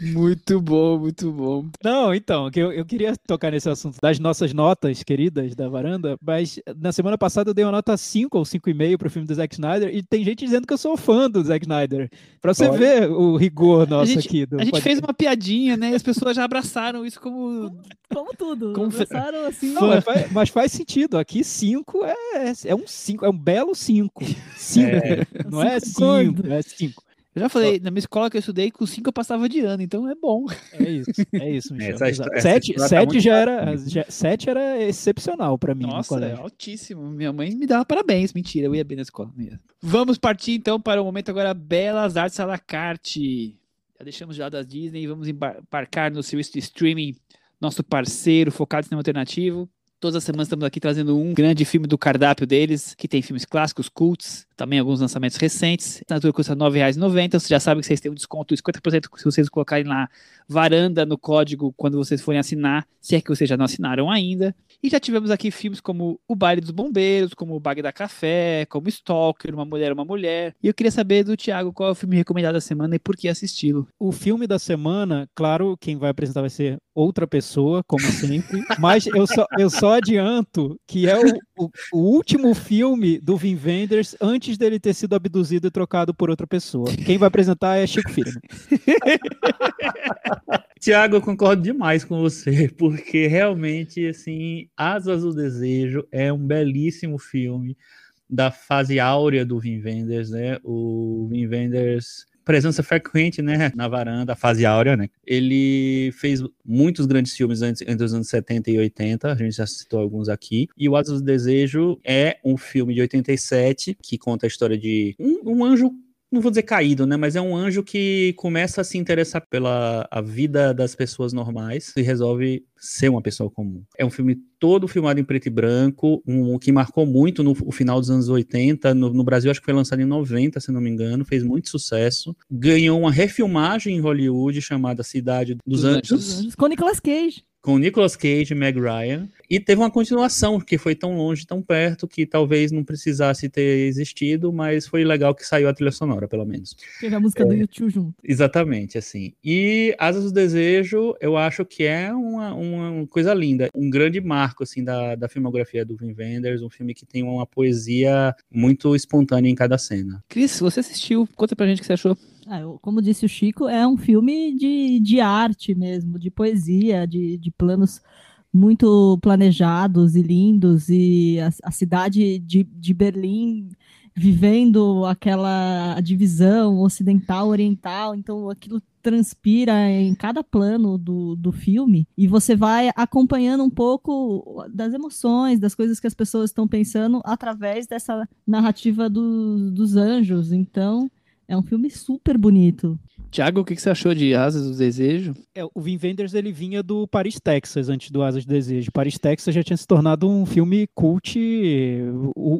Muito bom, muito bom. Não, então, que eu, eu queria tocar nesse assunto das nossas notas queridas da varanda, mas na semana passada eu dei uma nota 5 ou 5,5 pro filme do Zack Snyder e tem gente dizendo que eu sou fã do Zack Snyder. Pra você Olha. ver o rigor nosso gente- aqui. Do A gente podcast. fez uma piadinha, né? E as pessoas já abraçaram isso como. [LAUGHS] Como tudo. Como Começaram assim. Não, mas, faz, mas faz sentido. Aqui 5 é, é um 5, é um belo 5. 5. Não é Cinco gordo. 5, é 5. Eu já falei, na minha escola que eu estudei, com 5 eu passava de ano, então é bom. É isso, é isso, [LAUGHS] Michel. Essa essa 7 história tá muito já era, já, sete era excepcional pra mim no Nossa, é colégio. altíssimo. Minha mãe me dava parabéns. Mentira, eu ia bem na escola. ia. Vamos partir então para o momento agora Belas Artes à la carte. Já deixamos de lado a Disney e vamos embar- embarcar no serviço de streaming, nosso parceiro focado em cinema alternativo. Todas as semanas estamos aqui trazendo um grande filme do cardápio deles, que tem filmes clássicos, cults, também alguns lançamentos recentes. A assinatura custa R$ 9,90. Você já sabe que vocês têm um desconto de 50% se vocês colocarem lá varanda no código quando vocês forem assinar, se é que vocês já não assinaram ainda. E já tivemos aqui filmes como O Baile dos Bombeiros, como O Bagdá Café, como Stalker, Uma Mulher, Uma Mulher. E eu queria saber do Thiago qual é o filme recomendado da semana e por que assisti-lo. O filme da semana, claro, quem vai apresentar vai ser outra pessoa, como sempre, mas eu só, eu só adianto que é o, o, o último filme do Vin Wenders antes dele ter sido abduzido e trocado por outra pessoa. Quem vai apresentar é Chico Firman. [LAUGHS] Tiago, eu concordo demais com você, porque realmente, assim, Asas do Desejo é um belíssimo filme da fase áurea do Vin Wenders, né? O Vin Wenders, presença frequente, né, na varanda, a fase áurea, né? Ele fez muitos grandes filmes antes, entre os anos 70 e 80, a gente já citou alguns aqui, e o Asas do Desejo é um filme de 87 que conta a história de um, um anjo não vou dizer caído, né? Mas é um anjo que começa a se interessar pela a vida das pessoas normais e resolve ser uma pessoa comum. É um filme todo filmado em preto e branco, um, que marcou muito no, no final dos anos 80. No, no, Brasil, acho que foi lançado em 90, se não me engano, fez muito sucesso. Ganhou uma refilmagem em Hollywood chamada Cidade dos, dos Anjos. Anjos. Com Nicolas Cage com Nicolas Cage e Meg Ryan. E teve uma continuação, que foi tão longe, tão perto, que talvez não precisasse ter existido, mas foi legal que saiu a trilha sonora, pelo menos. Teve a música é, do YouTube junto. Exatamente, assim. E Asas do Desejo, eu acho que é uma, uma coisa linda. Um grande marco, assim, da, da filmografia do Wim Wenders, um filme que tem uma poesia muito espontânea em cada cena. Cris, você assistiu, conta pra gente o que você achou. Ah, como disse o Chico, é um filme de, de arte mesmo, de poesia, de, de planos muito planejados e lindos, e a, a cidade de, de Berlim vivendo aquela divisão ocidental-oriental, então aquilo transpira em cada plano do, do filme. E você vai acompanhando um pouco das emoções, das coisas que as pessoas estão pensando através dessa narrativa do, dos anjos. Então, é um filme super bonito. Tiago, o que, você achou de Asas do Desejo? É, o Vin Wenders ele vinha do Paris, Texas, antes do Asas do Desejo. Paris, Texas já tinha se tornado um filme cult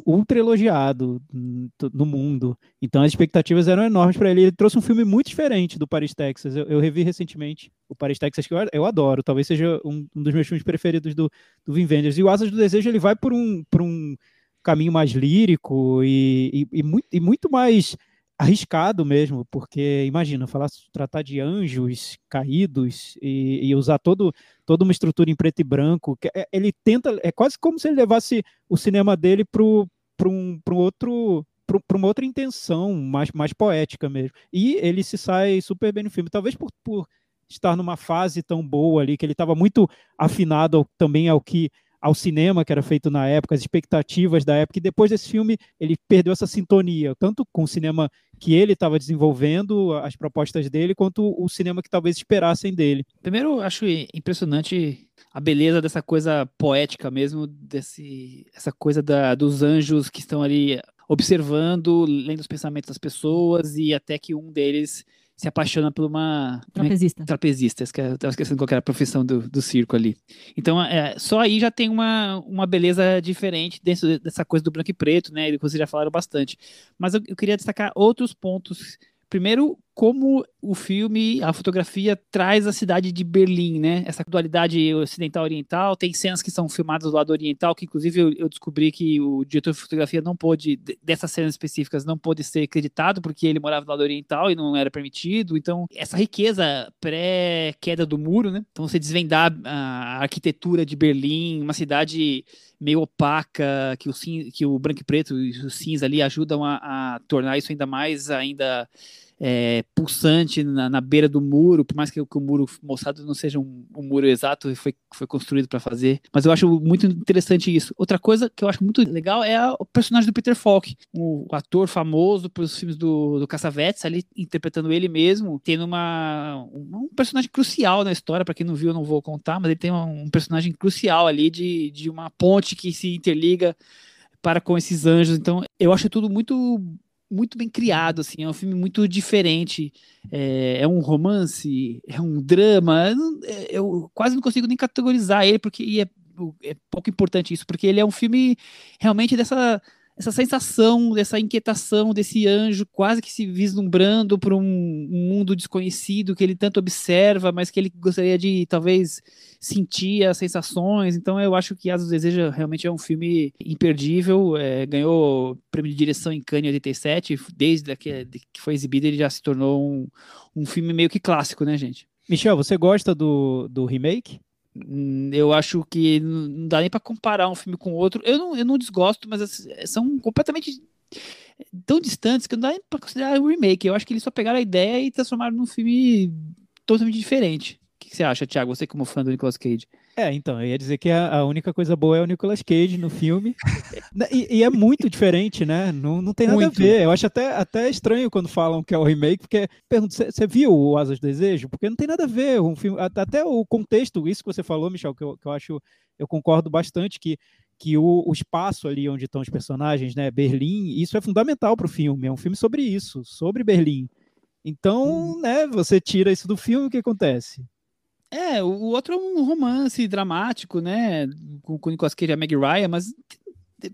ultra elogiado no mundo. Então as expectativas eram enormes para ele. Ele trouxe um filme muito diferente do Paris, Texas. Eu, eu revi recentemente o Paris, Texas, que eu, eu adoro. Talvez seja um, um, dos meus filmes preferidos do, do Vin Wenders. E o Asas do Desejo ele vai por um, por um caminho mais lírico e, e, e muito, e muito mais arriscado mesmo, porque imagina, falar, tratar de anjos caídos e, e, usar todo, toda uma estrutura em preto e branco, que é, ele tenta, é quase como se ele levasse o cinema dele para um, um outro para uma outra intenção mais, mais poética mesmo. E ele se sai super bem no filme, talvez por, por estar numa fase tão boa ali, que ele estava muito afinado também ao que ao cinema que era feito na época, as expectativas da época, e depois desse filme ele perdeu essa sintonia, tanto com o cinema que ele estava desenvolvendo, as propostas dele, quanto o cinema que talvez esperassem dele. Primeiro, acho impressionante a beleza dessa coisa poética mesmo, desse, essa coisa da, dos anjos que estão ali observando, lendo os pensamentos das pessoas, e até que um deles se apaixona por uma é trapezista. Trapezista, estava esquecendo qual era a profissão do, do circo ali. Então, é, só aí já tem uma, uma beleza diferente dentro dessa coisa do branco e preto, né? Que vocês já falaram bastante. Mas eu, eu queria destacar outros pontos Primeiro, como o filme, a fotografia traz a cidade de Berlim, né? Essa dualidade ocidental-oriental. Tem cenas que são filmadas do lado oriental, que inclusive eu, eu, descobri que o diretor de fotografia não pôde, dessas cenas específicas, não pôde ser acreditado, porque ele morava do lado oriental e não era permitido. Então, essa riqueza pré-queda do muro, né? Então, você desvendar a arquitetura de Berlim, uma cidade meio opaca, que o, que o branco e preto e o cinza ali ajudam a, a tornar isso ainda mais ainda é, pulsante na, na, beira do muro, por mais que, que o muro mostrado não seja um, um muro exato, foi, foi construído para fazer. Mas eu acho muito interessante isso. Outra coisa que eu acho muito legal é a, o personagem do Peter Falk, o, o ator famoso pelos filmes do, do Cassavetes, ali interpretando ele mesmo, tendo uma, um, um personagem crucial na história. Para quem não viu, eu não vou contar, mas ele tem um, um personagem crucial ali de, de uma ponte que se interliga para com esses anjos. Então, eu acho tudo muito muito bem criado, assim, é um filme muito diferente. É, é um romance, é um drama. Eu, é, quase não consigo nem categorizar ele, porque é, é pouco importante isso, porque ele é um filme realmente dessa essa sensação, dessa inquietação desse anjo quase que se vislumbrando por um, mundo desconhecido que ele tanto observa, mas que ele gostaria de talvez sentir as sensações. Então eu acho que Asas Deseja realmente é um filme imperdível. É, ganhou prêmio de direção em Cannes em 87. Desde que, que foi exibido, ele já se tornou um, um filme meio que clássico, né, gente? Michel, você gosta do, do remake? Hum, eu acho que não dá nem para comparar um filme com outro. Eu não, eu não desgosto, mas são completamente tão distantes que não dá nem para considerar um remake. Eu acho que eles só pegaram a ideia e transformaram num filme totalmente diferente que você acha, Thiago? Você como fã do Nicolas Cage? É, então, eu ia dizer que a, a única coisa boa é o Nicolas Cage no filme. e, e, é muito diferente, né? Não, não tem nada muito. a ver. Eu acho até, até estranho quando falam que é o remake, porque pergunto, você viu o Asas do Desejo? Porque não tem nada a ver. Um filme, até o contexto, isso que você falou, Michel, que eu, que eu acho, eu concordo bastante, que que o, o, espaço ali onde estão os personagens, né, Berlim, isso é fundamental para o filme. É um filme sobre isso, sobre Berlim. Então, hum. né, você tira isso do filme, o que acontece? É, o outro é um romance dramático, né, com, o Nicolas Cage e a Meg Ryan, mas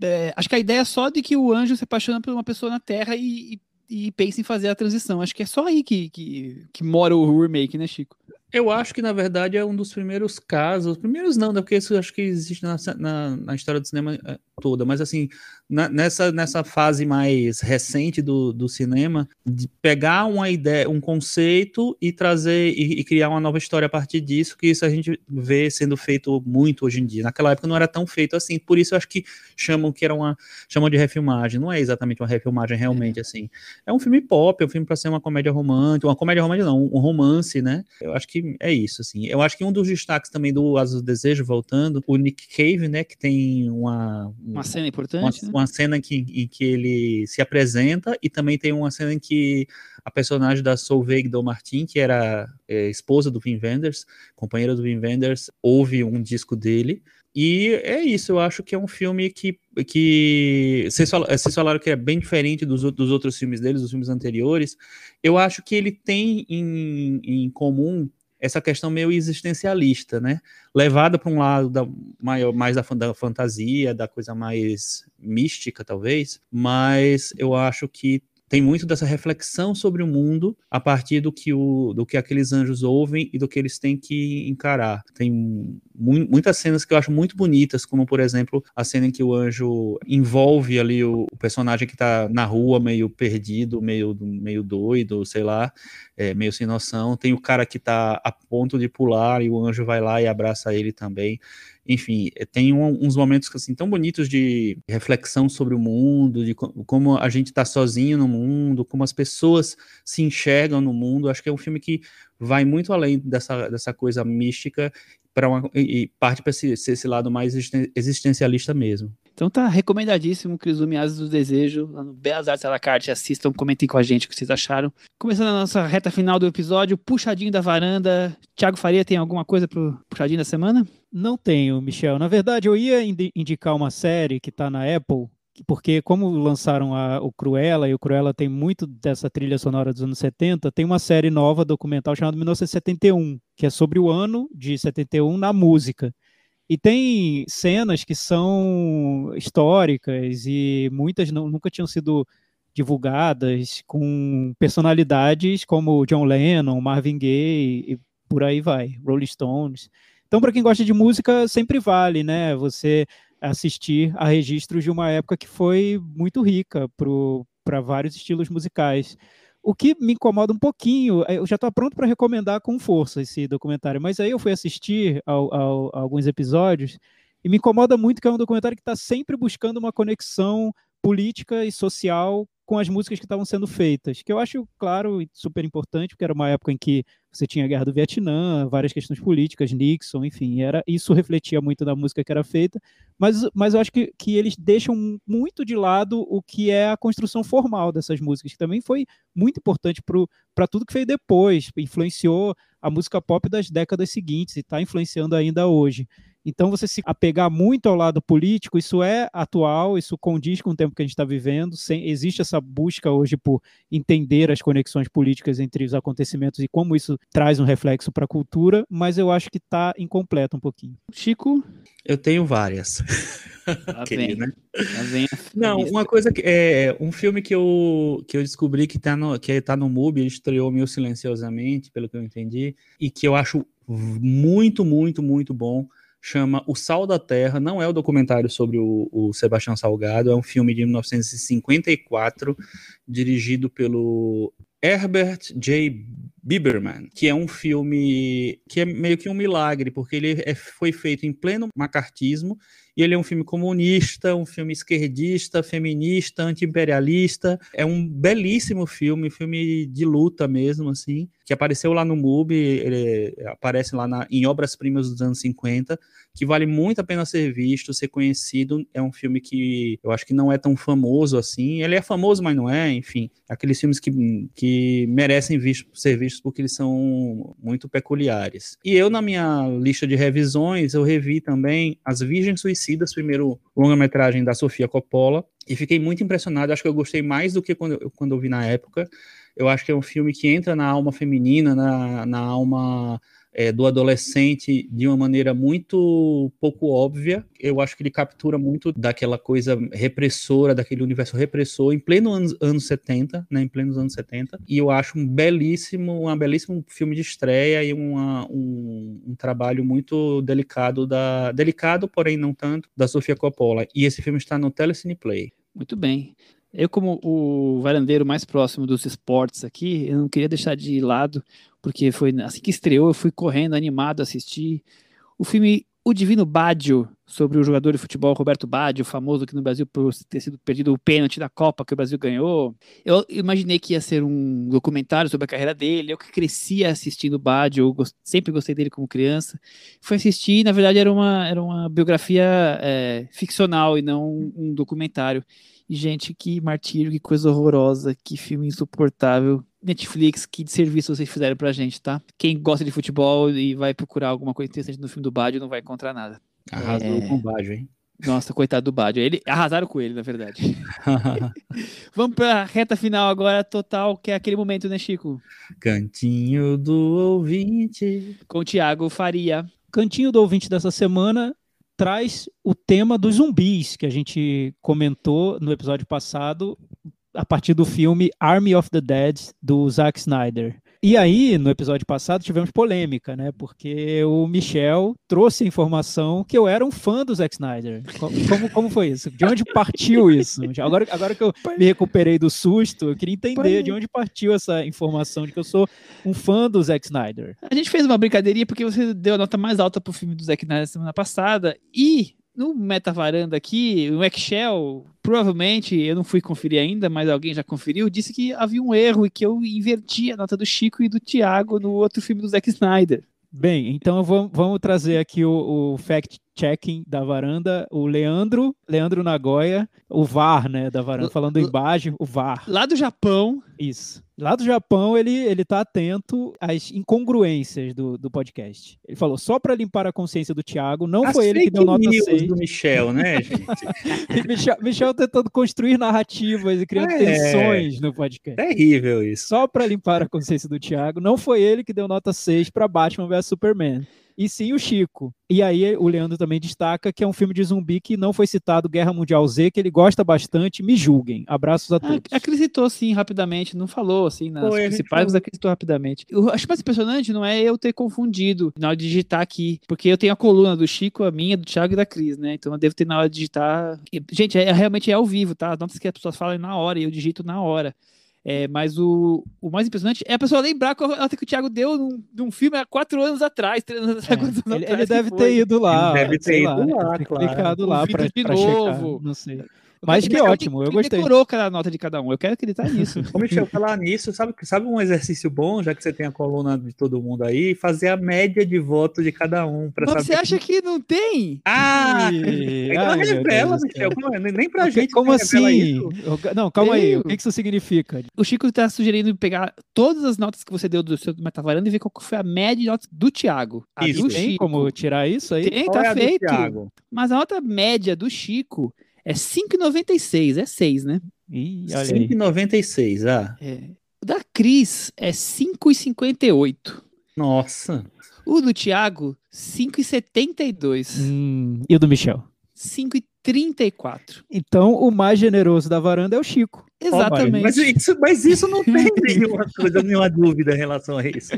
é, acho que a ideia é só de que o anjo se apaixona por uma pessoa na Terra e, e e pensa em fazer a transição. Acho que é só aí que, que, que mora o remake, né, Chico? Eu acho que, na verdade, é um dos primeiros casos. Primeiros não, né? Porque isso acho que existe na, na, na história do cinema é, toda. Mas, assim, na, nessa, nessa fase mais recente do, do cinema, de pegar uma ideia, um conceito e trazer e, e, criar uma nova história a partir disso, que isso a gente vê sendo feito muito hoje em dia. Naquela época não era tão feito assim. Por isso, eu acho que chamam que era uma. chamam de refilmagem. Não é exatamente uma refilmagem, realmente, assim. É um filme pop, é um filme para ser uma comédia romântica. Uma comédia romântica, não, um romance, né? Eu acho que que é isso, assim. Eu acho que um dos destaques também do Asas do Desejo, voltando, o Nick Cave, né, que tem uma... Uma cena importante, Uma, né? uma cena que, em que ele se apresenta e também tem uma cena em que a personagem da Solveig do Martin, que era é, esposa do Wim Wenders, companheira do Wim Wenders, ouve um disco dele, e é isso, eu acho que é um filme que. que vocês, falaram que é bem diferente dos, dos outros filmes deles, dos filmes anteriores. Eu acho que ele tem em, em comum essa questão meio existencialista, né? Levada para um lado da, maior, mais da, da, fantasia, da coisa mais mística, talvez, mas eu acho que tem muito dessa reflexão sobre o mundo a partir do que, o, do que aqueles anjos ouvem e do que eles têm que encarar. Tem muitas cenas que eu acho muito bonitas, como por exemplo a cena em que o anjo envolve ali o, o personagem que está na rua meio perdido, meio, meio doido, sei lá, é, meio sem noção. Tem o cara que está a ponto de pular e o anjo vai lá e abraça ele também enfim, eh, tem um, uns momentos assim tão bonitos de reflexão sobre o mundo, de como a gente está sozinho no mundo, como as pessoas se enxergam no mundo. Acho que é um filme que vai muito além dessa, dessa coisa mística para e parte para esse, esse lado mais existencialista mesmo. Então tá recomendadíssimo Crisume Asas do Desejo, lá no Belas Artes à la carte, assistam, comentem com a gente o que vocês acharam. Começando a nossa reta final do episódio, puxadinho da varanda. Tiago Faria tem alguma coisa pro puxadinho da semana? Não tenho, Michel. Na verdade, eu ia indicar uma série que tá na Apple, porque como lançaram a, o Cruella, e o Cruella tem muito dessa trilha sonora dos anos 70, tem uma série nova documental chamada 1971, que é sobre o ano de 71 na música. E tem cenas que são históricas e muitas não, nunca tinham sido divulgadas com personalidades como John Lennon, Marvin Gaye e por aí vai, Rolling Stones. Então, para quem gosta de música, sempre vale, né? Você assistir a registros de uma época que foi muito rica para vários estilos musicais. O que me incomoda um pouquinho, é, eu já estou pronto para recomendar com força esse documentário, mas aí eu fui assistir ao, ao, a alguns episódios e me incomoda muito que é um documentário que está sempre buscando uma conexão política e social com as músicas que estavam sendo feitas, que eu acho, claro, super importante, porque era uma época em que você tinha a guerra do Vietnã, várias questões políticas, Nixon, enfim, era isso refletia muito da música que era feita, mas, mas eu acho que, que eles deixam muito de lado o que é a construção formal dessas músicas, que também foi muito importante para tudo que veio depois, influenciou a música pop das décadas seguintes e está influenciando ainda hoje. Então, você se apegar muito ao lado político, isso é atual, isso condiz com o tempo que a gente está vivendo. Sem, existe essa busca hoje por entender as conexões políticas entre os acontecimentos e como isso traz um reflexo para a cultura, mas eu acho que está incompleto um pouquinho. Chico? Eu tenho várias. [LAUGHS] Vem. né? Vem Não, uma coisa que é um filme que eu, que eu descobri que está no que tá no MUBI, ele estreou meio silenciosamente, pelo que eu entendi, e que eu acho muito, muito, muito bom chama O Sal da Terra, não é o documentário sobre o, o Sebastião Salgado, é um filme de 1954, dirigido pelo Herbert J. Biberman, que é um filme que é meio que um milagre, porque ele é, foi feito em pleno macartismo e ele é um filme comunista, um filme esquerdista, feminista, anti-imperialista. É um belíssimo filme, filme de luta mesmo, assim, que apareceu lá no MUBI, ele aparece lá na, em Obras-Primas dos anos 50, que vale muito a pena ser visto, ser conhecido. É um filme que eu acho que não é tão famoso assim. Ele é famoso, mas não é, enfim. Aqueles filmes que, que merecem visto, ser vistos porque eles são muito peculiares. E eu, na minha lista de revisões, eu revi também As Virgens Suicidas, primeiro longa-metragem da Sofia Coppola, e fiquei muito impressionado. Acho que eu gostei mais do que quando eu, quando eu vi na época. Eu acho que é um filme que entra na alma feminina, na, na alma é, do adolescente de uma maneira muito pouco óbvia. Eu acho que ele captura muito daquela coisa repressora, daquele universo repressor em pleno anos, anos 70, né, em plenos anos 70. E eu acho um belíssimo, um belíssimo filme de estreia e uma, um, um trabalho muito delicado da delicado, porém não tanto, da Sofia Coppola. E esse filme está no Telecine Play. Muito bem. Eu, como o varandeiro mais próximo dos esportes aqui, eu não queria deixar de lado, porque foi assim que estreou, eu fui correndo, animado assistir. O filme O Divino Baggio, sobre o jogador de futebol Roberto Baggio, famoso aqui no Brasil por ter sido perdido o pênalti da Copa que o Brasil ganhou. Eu imaginei que ia ser um documentário sobre a carreira dele, eu que crescia assistindo Baggio, eu sempre gostei dele como criança. Fui assistir, na verdade era uma, era uma biografia é, ficcional e não um documentário. E, gente, que martírio, que coisa horrorosa, que filme insuportável. Netflix, que serviço vocês fizeram pra gente, tá? Quem gosta de futebol e vai procurar alguma coisa interessante no filme do Badio não vai encontrar nada. Arrasou é... com o Badio, hein? Nossa, coitado do Badio. Ele, arrasaram com ele, na verdade. [LAUGHS] Vamos pra reta final agora, total, que é aquele momento, né, Chico? Cantinho do ouvinte. Com o Thiago Faria. Cantinho do ouvinte dessa semana traz o tema dos zumbis que a gente comentou no episódio passado a partir do filme Army of the Dead do Zack Snyder. E aí, no episódio passado, tivemos polêmica, né? Porque o Michel trouxe a informação que eu era um fã do Zack Snyder. Como, como foi isso? De onde partiu isso? Agora, agora que eu me recuperei do susto, eu queria entender de onde partiu essa informação de que eu sou um fã do Zack Snyder. A gente fez uma brincadeirinha porque você deu a nota mais alta pro filme do Zack Snyder semana passada e no metavaranda aqui, o Excel, provavelmente, eu não fui conferir ainda, mas alguém já conferiu, disse que havia um erro e que eu inverti a nota do Chico e do Thiago no outro filme do Zack Snyder. Bem, então vamos, vamos trazer aqui o, o fact-checking da varanda, o Leandro, Leandro Nagoya, o VAR, né, da varanda, falando embaixo, o VAR. Lá do Japão. Isso. Lá do Japão, ele, ele tá atento às incongruências do, do podcast. Ele falou, só para limpar a consciência do Thiago, não As foi ele que deu nota 6. do Michel, né, gente? [LAUGHS] Michel, Michel tentando construir narrativas e criando é, tensões no podcast. Terrível isso. Só para limpar a consciência do Thiago, não foi ele que deu nota 6 para Batman vs Superman e sim o Chico. E aí o Leandro também destaca que é um filme de zumbi que não foi citado Guerra Mundial Z, que ele gosta bastante. Me julguem. Abraços a ah, todos. acreditou sim, rapidamente. Não falou assim nas foi, principais, mas acreditou rapidamente. Eu acho mais impressionante não é eu ter confundido na hora de digitar aqui, porque eu tenho a coluna do Chico, a minha, do Thiago e da Cris, né? Então eu devo ter na hora de digitar. Gente, é, realmente é ao vivo, tá? As notas que as pessoas falam na hora e eu digito na hora. É, mas o, o mais impressionante é a pessoa lembrar a nota que o Thiago deu num, num filme há quatro anos atrás, três anos é, anos ele, ele deve ter ido lá. Ele deve ter ido lá, lá claro. lá para novo. Checar, não sei. Mas que ótimo, eu gostei. decorou cada nota de cada um, eu quero acreditar nisso. [LAUGHS] Ô, Michel, falar nisso, sabe, sabe um exercício bom, já que você tem a coluna de todo mundo aí, fazer a média de voto de cada um. Pra Mas saber você acha que não tem? Ah! E... Então Ai, revela, Michel, nem pra gente. Como assim? Não, calma aí, o que isso significa? O Chico tá sugerindo pegar todas as notas que você deu do seu metavaranda e ver qual foi a média de notas do Thiago. isso, tem como tirar isso aí? Tem, qual tá é feito. Mas a nota média do Chico é 5,96, é 6, né? 5,96, ah. É. O da Cris é 5,58. Nossa. O do Thiago, 5,72. Hum, e o do Michel? 5,34. Então, o mais generoso da varanda é o Chico. Exatamente. Mas isso, mas isso não tem [LAUGHS] nenhuma coisa, nenhuma dúvida em relação a isso.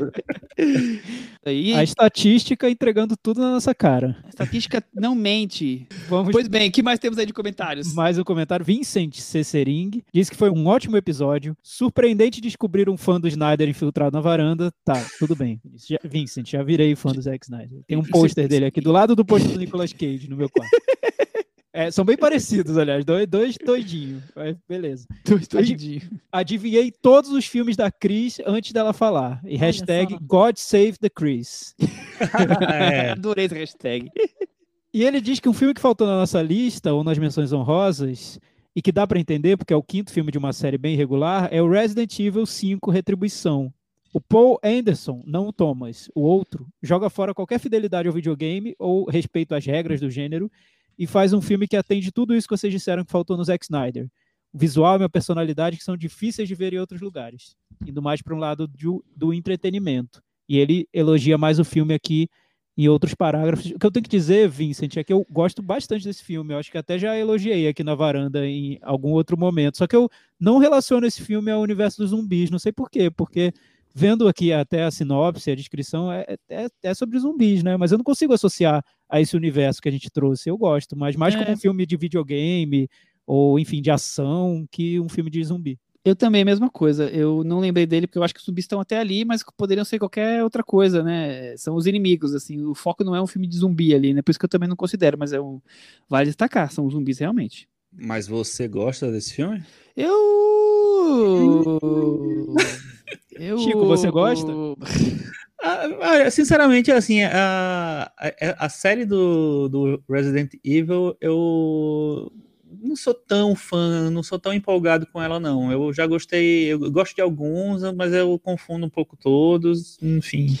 Aí, a estatística entregando tudo na nossa cara. A estatística não mente. Vamos... Pois bem, o que mais temos aí de comentários? Mais um comentário. Vincent Cessering diz que foi um ótimo episódio. Surpreendente descobrir um fã do Snyder infiltrado na varanda. Tá, tudo bem. Já, Vincent, já virei fã do Zack Snyder. Tem um pôster dele aqui do lado do pôster do Nicolas Cage no meu quarto. [LAUGHS] É, são bem parecidos, aliás. Dois, dois doidinhos. Beleza. [LAUGHS] Dois doidinhos. Adivinhei todos os filmes da Cris antes dela falar. E hashtag God Save the Chris. [LAUGHS] é. Adorei esse hashtag. E ele diz que um filme que faltou na nossa lista, ou nas menções honrosas, e que dá para entender, porque é o quinto filme de uma série bem regular, é o Resident Evil 5 Retribuição. O Paul Anderson, não o Thomas, o outro, joga fora qualquer fidelidade ao videogame ou respeito às regras do gênero e faz um filme que atende tudo isso que vocês disseram que faltou no Zack Snyder. O visual e uma personalidade que são difíceis de ver em outros lugares, indo mais para um lado do, do entretenimento. E ele elogia mais o filme aqui em outros parágrafos. O que eu tenho que dizer, Vincent, é que eu gosto bastante desse filme. Eu acho que até já elogiei aqui na varanda em algum outro momento. Só que eu não relaciono esse filme ao universo dos zumbis. Não sei por quê, porque vendo aqui até a sinopse, a descrição, é, é, é, sobre zumbis, né? Mas eu não consigo associar a esse universo que a gente trouxe. Eu gosto, mas mais é. como um filme de videogame, ou enfim, de ação, que um filme de zumbi. Eu também, mesma coisa. Eu não lembrei dele porque eu acho que os zumbis estão até ali, mas poderiam ser qualquer outra coisa, né? São os inimigos, assim. O foco não é um filme de zumbi ali, né? Por isso que eu também não considero, mas é um. Vale destacar, são os zumbis realmente. Mas você gosta desse filme? Eu. [LAUGHS] Eu... Chico, você gosta? [LAUGHS] Ah, ah, sinceramente, assim, a, a, a série do, do Resident Evil, eu não sou tão fã, não sou tão empolgado com ela, não. Eu já gostei, eu gosto de alguns, mas eu confundo um pouco todos, enfim.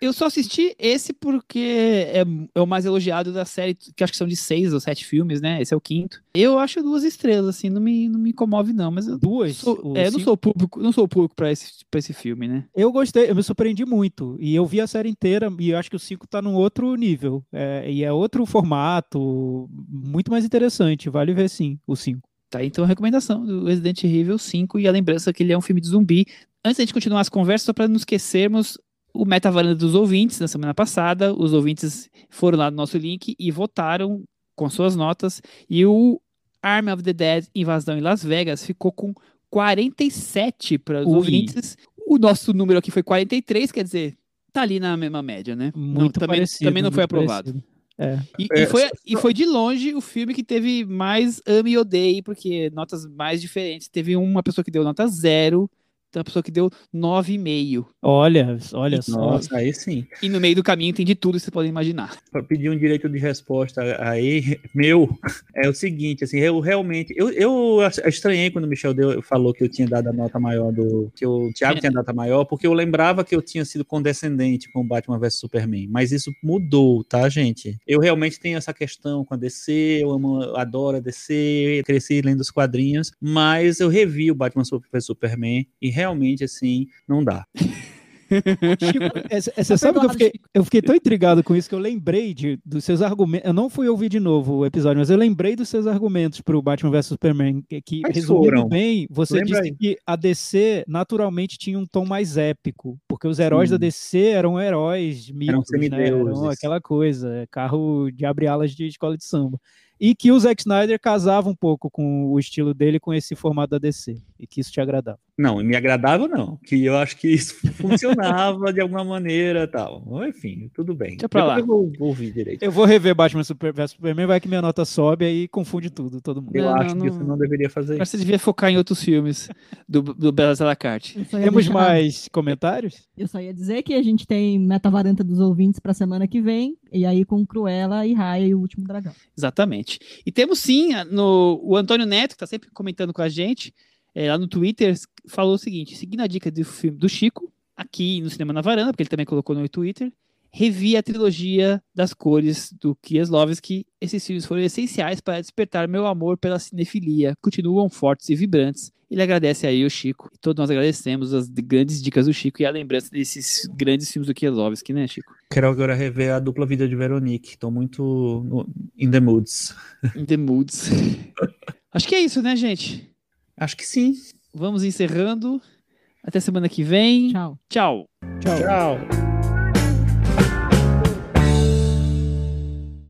Eu só assisti esse porque é, é o mais elogiado da série, que acho que são de seis ou sete filmes, né? Esse é o quinto. Eu acho duas estrelas, assim, não me, não me comove, não. Mas duas? Sou, é, não sou público, não sou público para esse, pra esse filme, né? Eu gostei, eu me surpreendi muito. E eu vi a série inteira e eu acho que o cinco tá num outro nível. É, e é outro formato, muito mais interessante. Vale ver sim, o 5. Tá, então a recomendação do Resident Evil 5 e a lembrança que ele é um filme de zumbi. Antes da gente continuar as conversas, só para não esquecermos o Metavaranda dos ouvintes na semana passada. Os ouvintes foram lá no nosso link e votaram com suas notas. E o Army of the Dead Invasão em Las Vegas ficou com 47 para os Ui. ouvintes. O nosso número aqui foi 43, quer dizer, tá ali na mesma média, né? Muito não, também, parecido, também não foi aprovado. Parecido. É. E, e, foi, e foi de longe o filme que teve mais ame e odeie, porque notas mais diferentes. Teve uma pessoa que deu nota zero, tem uma pessoa que deu 9,5. Olha, olha Nossa, só. Nossa, aí sim. E no meio do caminho tem de tudo que você pode imaginar. Para pedir um direito de resposta aí, meu, é o seguinte, assim, eu realmente, eu, eu estranhei quando o Michel deu, falou que eu tinha dado a nota maior do, que o Thiago é. tinha dado a maior, porque eu lembrava que eu tinha sido condescendente com Batman vs Superman, mas isso mudou, tá, gente? Eu realmente tenho essa questão com a DC, eu amo, adoro a DC, cresci lendo os quadrinhos, mas eu revi o Batman vs Superman e realmente assim não dá. Chico, [LAUGHS] você sabe que eu fiquei, eu fiquei tão intrigado com isso que eu lembrei de, dos seus argumentos. Eu não fui ouvir de novo o episódio, mas eu lembrei dos seus argumentos para o Batman vs Superman. Que, que resumindo bem, você Lembra disse aí. que a DC naturalmente tinha um tom mais épico, porque os heróis Sim. da DC eram heróis míticos, eram, né? eram aquela coisa, carro de abre alas de escola de samba e que o Zack Snyder casava um pouco com o estilo dele com esse formato da DC e que isso te agradava. Não, me agradava não, que eu acho que isso [LAUGHS] funcionava de alguma maneira tal. Enfim, tudo bem. Deixa pra lá. Eu vou, vou ouvir direito. Eu vou rever Batman Super, Superman, vai que minha nota sobe aí confunde tudo, todo mundo. Eu não, acho não, que você não deveria fazer isso. Você devia focar em outros filmes do, do Belas à la carte. Temos deixar... mais comentários? Eu só ia dizer que a gente tem Metavaranta dos ouvintes para semana que vem, e aí com Cruella e Raya e o Último Dragão. Exatamente. E temos sim no, o Antônio Neto, que está sempre comentando com a gente, é, lá no Twitter, falou o seguinte: seguindo a dica do filme do Chico, aqui no Cinema na Varanda, porque ele também colocou no Twitter, revi a trilogia das cores do Kieslowski. Esses filmes foram essenciais para despertar meu amor pela cinefilia. Continuam fortes e vibrantes. Ele agradece aí o Chico. E todos nós agradecemos as grandes dicas do Chico e a lembrança desses grandes filmes do Kieslowski, né, Chico? Quero agora rever a dupla vida de Veronique. Estou muito in the moods. In the moods. [LAUGHS] Acho que é isso, né, gente? Acho que sim. Vamos encerrando. Até semana que vem. Tchau. Tchau. Tchau. Tchau.